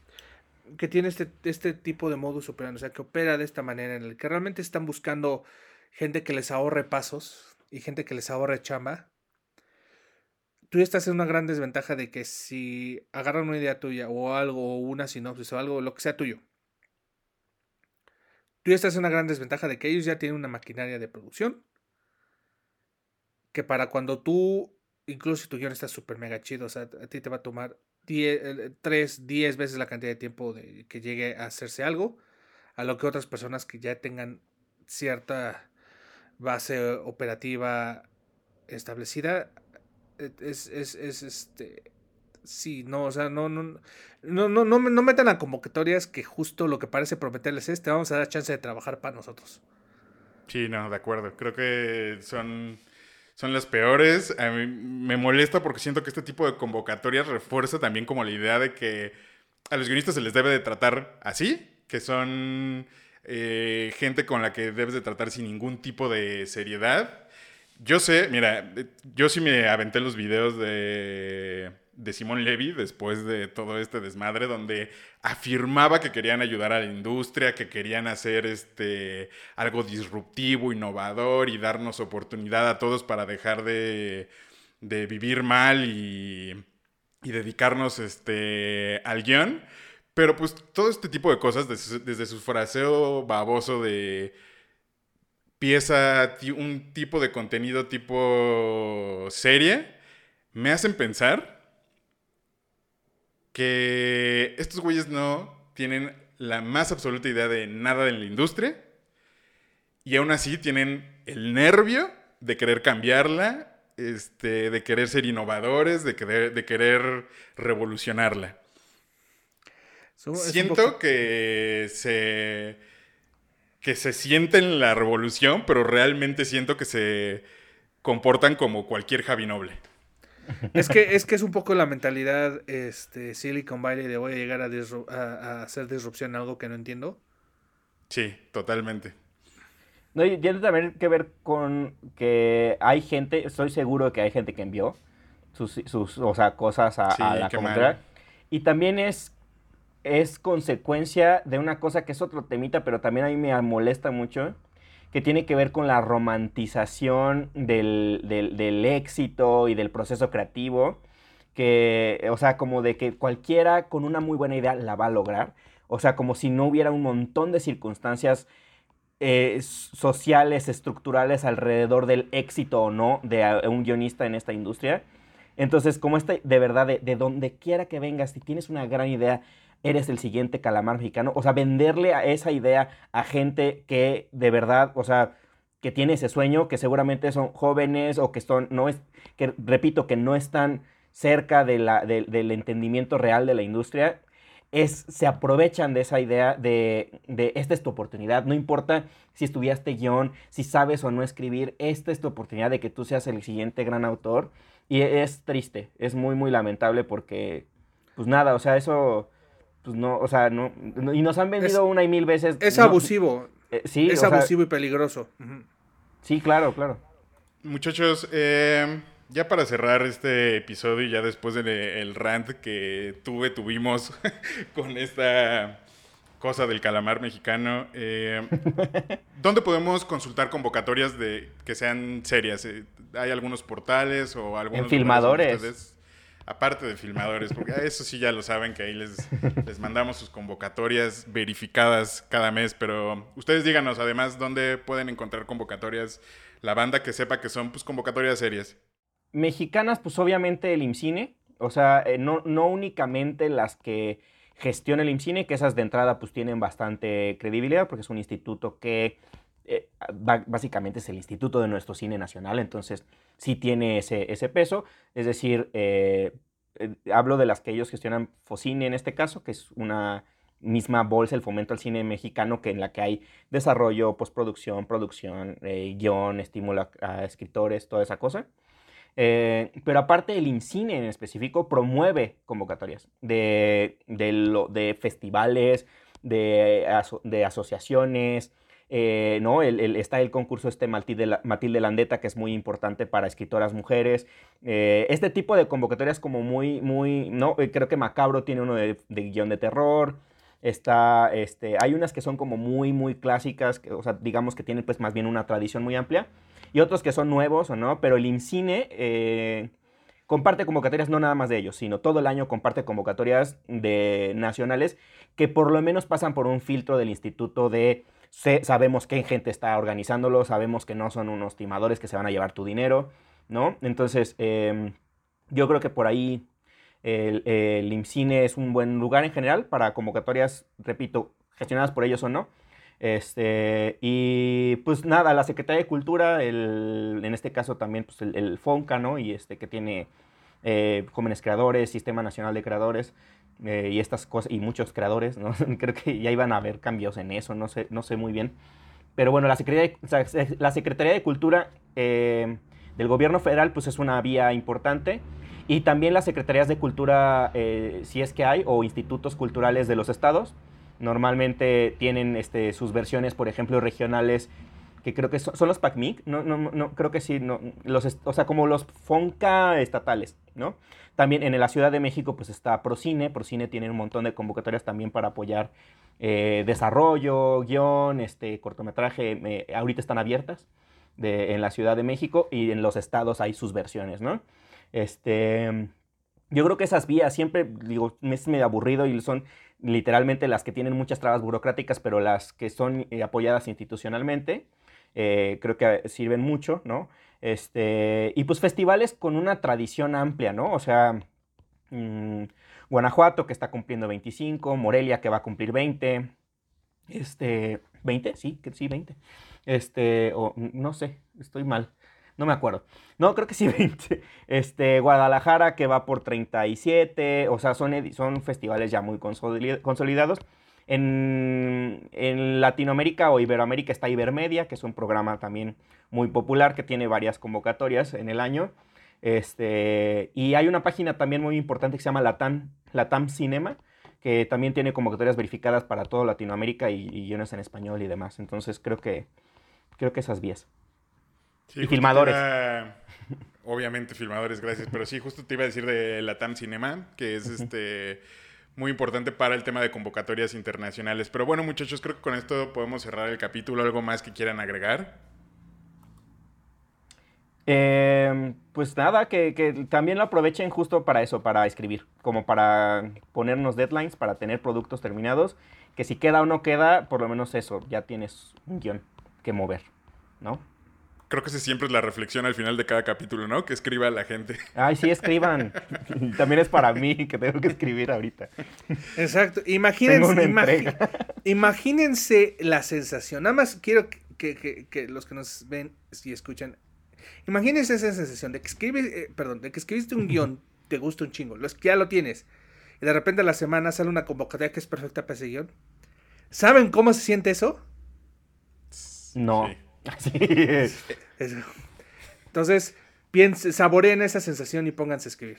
que tiene este, este tipo de modus operandi, o sea, que opera de esta manera, en el que realmente están buscando gente que les ahorre pasos y gente que les ahorre chamba. tú estás en una gran desventaja de que si agarran una idea tuya o algo, o una sinopsis o algo, lo que sea tuyo, tú estás en una gran desventaja de que ellos ya tienen una maquinaria de producción que para cuando tú, incluso si tu guion está súper mega chido, o sea, a ti te va a tomar 3, 10 veces la cantidad de tiempo de que llegue a hacerse algo, a lo que otras personas que ya tengan cierta base operativa establecida, e, es, es, es este... Sí, no, o sea, no, no, no, no, no, no metan a convocatorias que justo lo que parece prometerles es, te vamos a dar chance de trabajar para nosotros. Sí, no, de acuerdo. Creo que son son las peores. A mí me molesta porque siento que este tipo de convocatorias refuerza también como la idea de que a los guionistas se les debe de tratar así, que son eh, gente con la que debes de tratar sin ningún tipo de seriedad. Yo sé, mira, yo sí me aventé los videos de de Simón Levy después de todo este desmadre, donde afirmaba que querían ayudar a la industria, que querían hacer este, algo disruptivo, innovador y darnos oportunidad a todos para dejar de, de vivir mal y, y dedicarnos este, al guion. Pero pues todo este tipo de cosas, desde, desde su fraseo baboso de pieza, un tipo de contenido tipo serie, me hacen pensar que estos güeyes no tienen la más absoluta idea de nada en la industria y aún así tienen el nervio de querer cambiarla, este, de querer ser innovadores, de querer, de querer revolucionarla. Siento que se que se sienten la revolución, pero realmente siento que se comportan como cualquier Javi Noble. (laughs) Es que, es que es un poco la mentalidad este, Silicon Valley de voy a llegar a, hacer disrupción en algo que no entiendo. Sí, totalmente. No, y tiene también que ver con que hay gente, estoy seguro que hay gente que envió sus, sus o sea, cosas a, la comunidad. Y también es, es consecuencia de una cosa que es otro temita, pero también a mí me molesta mucho que tiene que ver con la romantización del, éxito y del proceso creativo, que, o sea, como de que cualquiera con una muy buena idea la va a lograr, o sea, como si no hubiera un montón de circunstancias eh, sociales, estructurales alrededor del éxito o no de un guionista en esta industria. Entonces, como este, de verdad, de, de donde quiera que vengas, si tienes una gran idea, eres el siguiente calamar mexicano. O sea, venderle a esa idea a gente que de verdad, o sea, que tiene ese sueño, que seguramente son jóvenes o que son, no es, que repito, que no están cerca de del entendimiento real de la industria, es, se aprovechan de esa idea de, de, esta es tu oportunidad, no importa si estudiaste guion, si sabes o no escribir, esta es tu oportunidad de que tú seas el siguiente gran autor. Y es triste, es muy, muy lamentable porque, pues nada, o sea, eso pues no, o sea, no, y nos han vendido una y mil veces. Es abusivo. Eh, sí, es abusivo y peligroso. Sí, claro, claro. Muchachos, eh, ya para cerrar este episodio y ya después del rant que tuve, tuvimos (laughs) con esta cosa del calamar mexicano, eh, (laughs) ¿dónde podemos consultar convocatorias de que sean serias? ¿Hay algunos portales o algunos... En filmadores. Aparte de filmadores, porque eso sí ya lo saben, que ahí les, les mandamos sus convocatorias verificadas cada mes, pero ustedes díganos además dónde pueden encontrar convocatorias, la banda que sepa que son pues convocatorias serias. Mexicanas, pues obviamente el IMCINE, o sea, eh, no, no únicamente las que gestiona el IMCINE, que esas de entrada pues tienen bastante credibilidad, porque es un instituto que eh, básicamente es el instituto de nuestro cine nacional, entonces sí tiene ese, ese peso. Es decir, eh, eh, hablo de las que ellos gestionan Focine en este caso, que es una misma bolsa, el fomento al cine mexicano, que en la que hay desarrollo, postproducción, producción, guion, estímulo a, escritores, toda esa cosa. pero aparte el INCINE en específico promueve convocatorias de, de, de festivales, de, de asociaciones, eh, ¿no? Está el concurso este Matilde, Matilde, Landeta, que es muy importante para escritoras mujeres. Eh, este tipo de convocatorias como muy, muy, ¿no? Eh, creo que Macabro tiene uno de, guion de terror. Está, este, hay unas que son como muy, muy clásicas, que, o sea, digamos que tienen pues más bien una tradición muy amplia. Y otros que son nuevos o no, pero el IMCINE comparte convocatorias no nada más de ellos, sino todo el año comparte convocatorias de nacionales que por lo menos pasan por un filtro del instituto de sabemos qué gente está organizándolo, sabemos que no son unos timadores que se van a llevar tu dinero, ¿no? Entonces, em, yo creo que por ahí el, el IMCINE es un buen lugar en general para convocatorias, repito, gestionadas por ellos o no. Este, y pues nada, la Secretaría de Cultura, el, en este caso también pues el, FONCA, ¿no? Y este que tiene eh, jóvenes creadores, Sistema Nacional de Creadores eh, y estas cosas, y muchos creadores, ¿no? (laughs) Creo que ya iban a haber cambios en eso, no sé, no sé muy bien. Pero bueno, la Secretaría de, la Secretaría de Cultura eh, del Gobierno Federal pues es una vía importante. Y también las Secretarías de Cultura, si es que hay, o institutos culturales de los estados, Normalmente tienen este, sus versiones, por ejemplo, regionales, que creo que son, los PACMIC, no, no, no, creo que sí, no, los, o sea, como los FONCA estatales, ¿no? También en la Ciudad de México pues está Procine, Procine tiene un montón de convocatorias también para apoyar eh, desarrollo, guion, este, cortometraje, eh, ahorita están abiertas de, en la Ciudad de México y en los estados hay sus versiones, ¿no? Este, yo creo que esas vías siempre, digo, es medio aburrido y son literalmente las que tienen muchas trabas burocráticas, pero las que son eh, apoyadas institucionalmente, eh, creo que sirven mucho, ¿no? Este, y pues festivales con una tradición amplia, ¿no? O sea, mm, Guanajuato que está cumpliendo 25, Morelia que va a cumplir 20, este, 20, sí, que sí, 20. Este, no sé, estoy mal no me acuerdo. No, creo que sí (laughs) 20. Este, Guadalajara que va por 37, o sea, son, son festivales ya muy consolidados. En, en, Latinoamérica o Iberoamérica está Ibermedia, que es un programa también muy popular que tiene varias convocatorias en el año. Este, y hay una página también muy importante que se llama Latam, Latam Cinema, que también tiene convocatorias verificadas para toda Latinoamérica y, y guiones en español y demás. Entonces creo que, creo que esas vías y filmadores. obviamente filmadores, gracias. Pero sí, justo te iba a decir de Latam Cinema, que es este muy importante para el tema de convocatorias internacionales. Pero bueno, muchachos, creo que con esto podemos cerrar el capítulo. ¿Algo más que quieran agregar? Em, pues nada, que, que, también lo aprovechen justo para eso, para escribir, como para ponernos deadlines, para tener productos terminados, que si queda o no queda, por lo menos eso, ya tienes un guion que mover, ¿no? Creo que esa siempre es la reflexión al final de cada capítulo, ¿no? Que escriba la gente. Ay, sí, escriban. (laughs) También es para mí que tengo que escribir ahorita. Exacto. Imagínense, imagínense la sensación. Nada más quiero que, los que nos ven y escuchan, imagínense esa sensación de que escribes, eh, perdón, de que escribiste un guion, (laughs) te gusta un chingo, ya lo tienes. Y de repente a la semana sale una convocatoria que es perfecta para ese guion. ¿Saben cómo se siente eso? No. (laughs) Así es. Entonces, piensen, saboreen esa sensación y pónganse a escribir.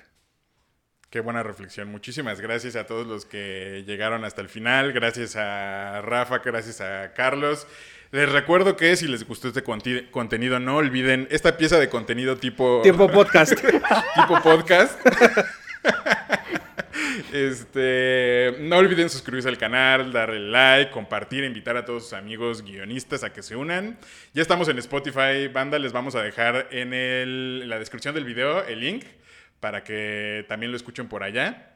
Qué buena reflexión. Muchísimas gracias a todos los que llegaron hasta el final. Gracias a Rafa, gracias a Carlos. Les recuerdo que si les gustó este contenido, no olviden esta pieza de contenido tipo... Tipo podcast. (laughs) tipo podcast. (laughs) Este, no olviden suscribirse al canal, darle like, compartir, invitar a todos sus amigos guionistas a que se unan. Ya estamos en Spotify, banda, les vamos a dejar en, la descripción del video el link para que también lo escuchen por allá.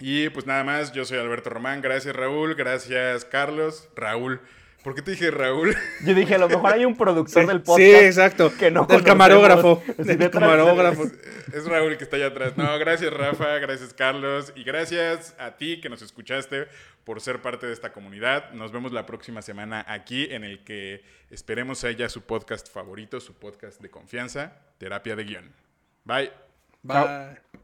Y pues nada más, yo soy Alberto Román, gracias Raúl, gracias Carlos, Raúl. ¿Por qué te dije Raúl? Yo dije, a lo mejor hay un productor del podcast. Sí, exacto. Que no el camarógrafo. El camarógrafo. Es, Raúl que está allá atrás. No, gracias Rafa, gracias Carlos y gracias a ti que nos escuchaste por ser parte de esta comunidad. Nos vemos la próxima semana aquí en el que esperemos haya su podcast favorito, su podcast de confianza, Terapia de Guión. Bye. Bye.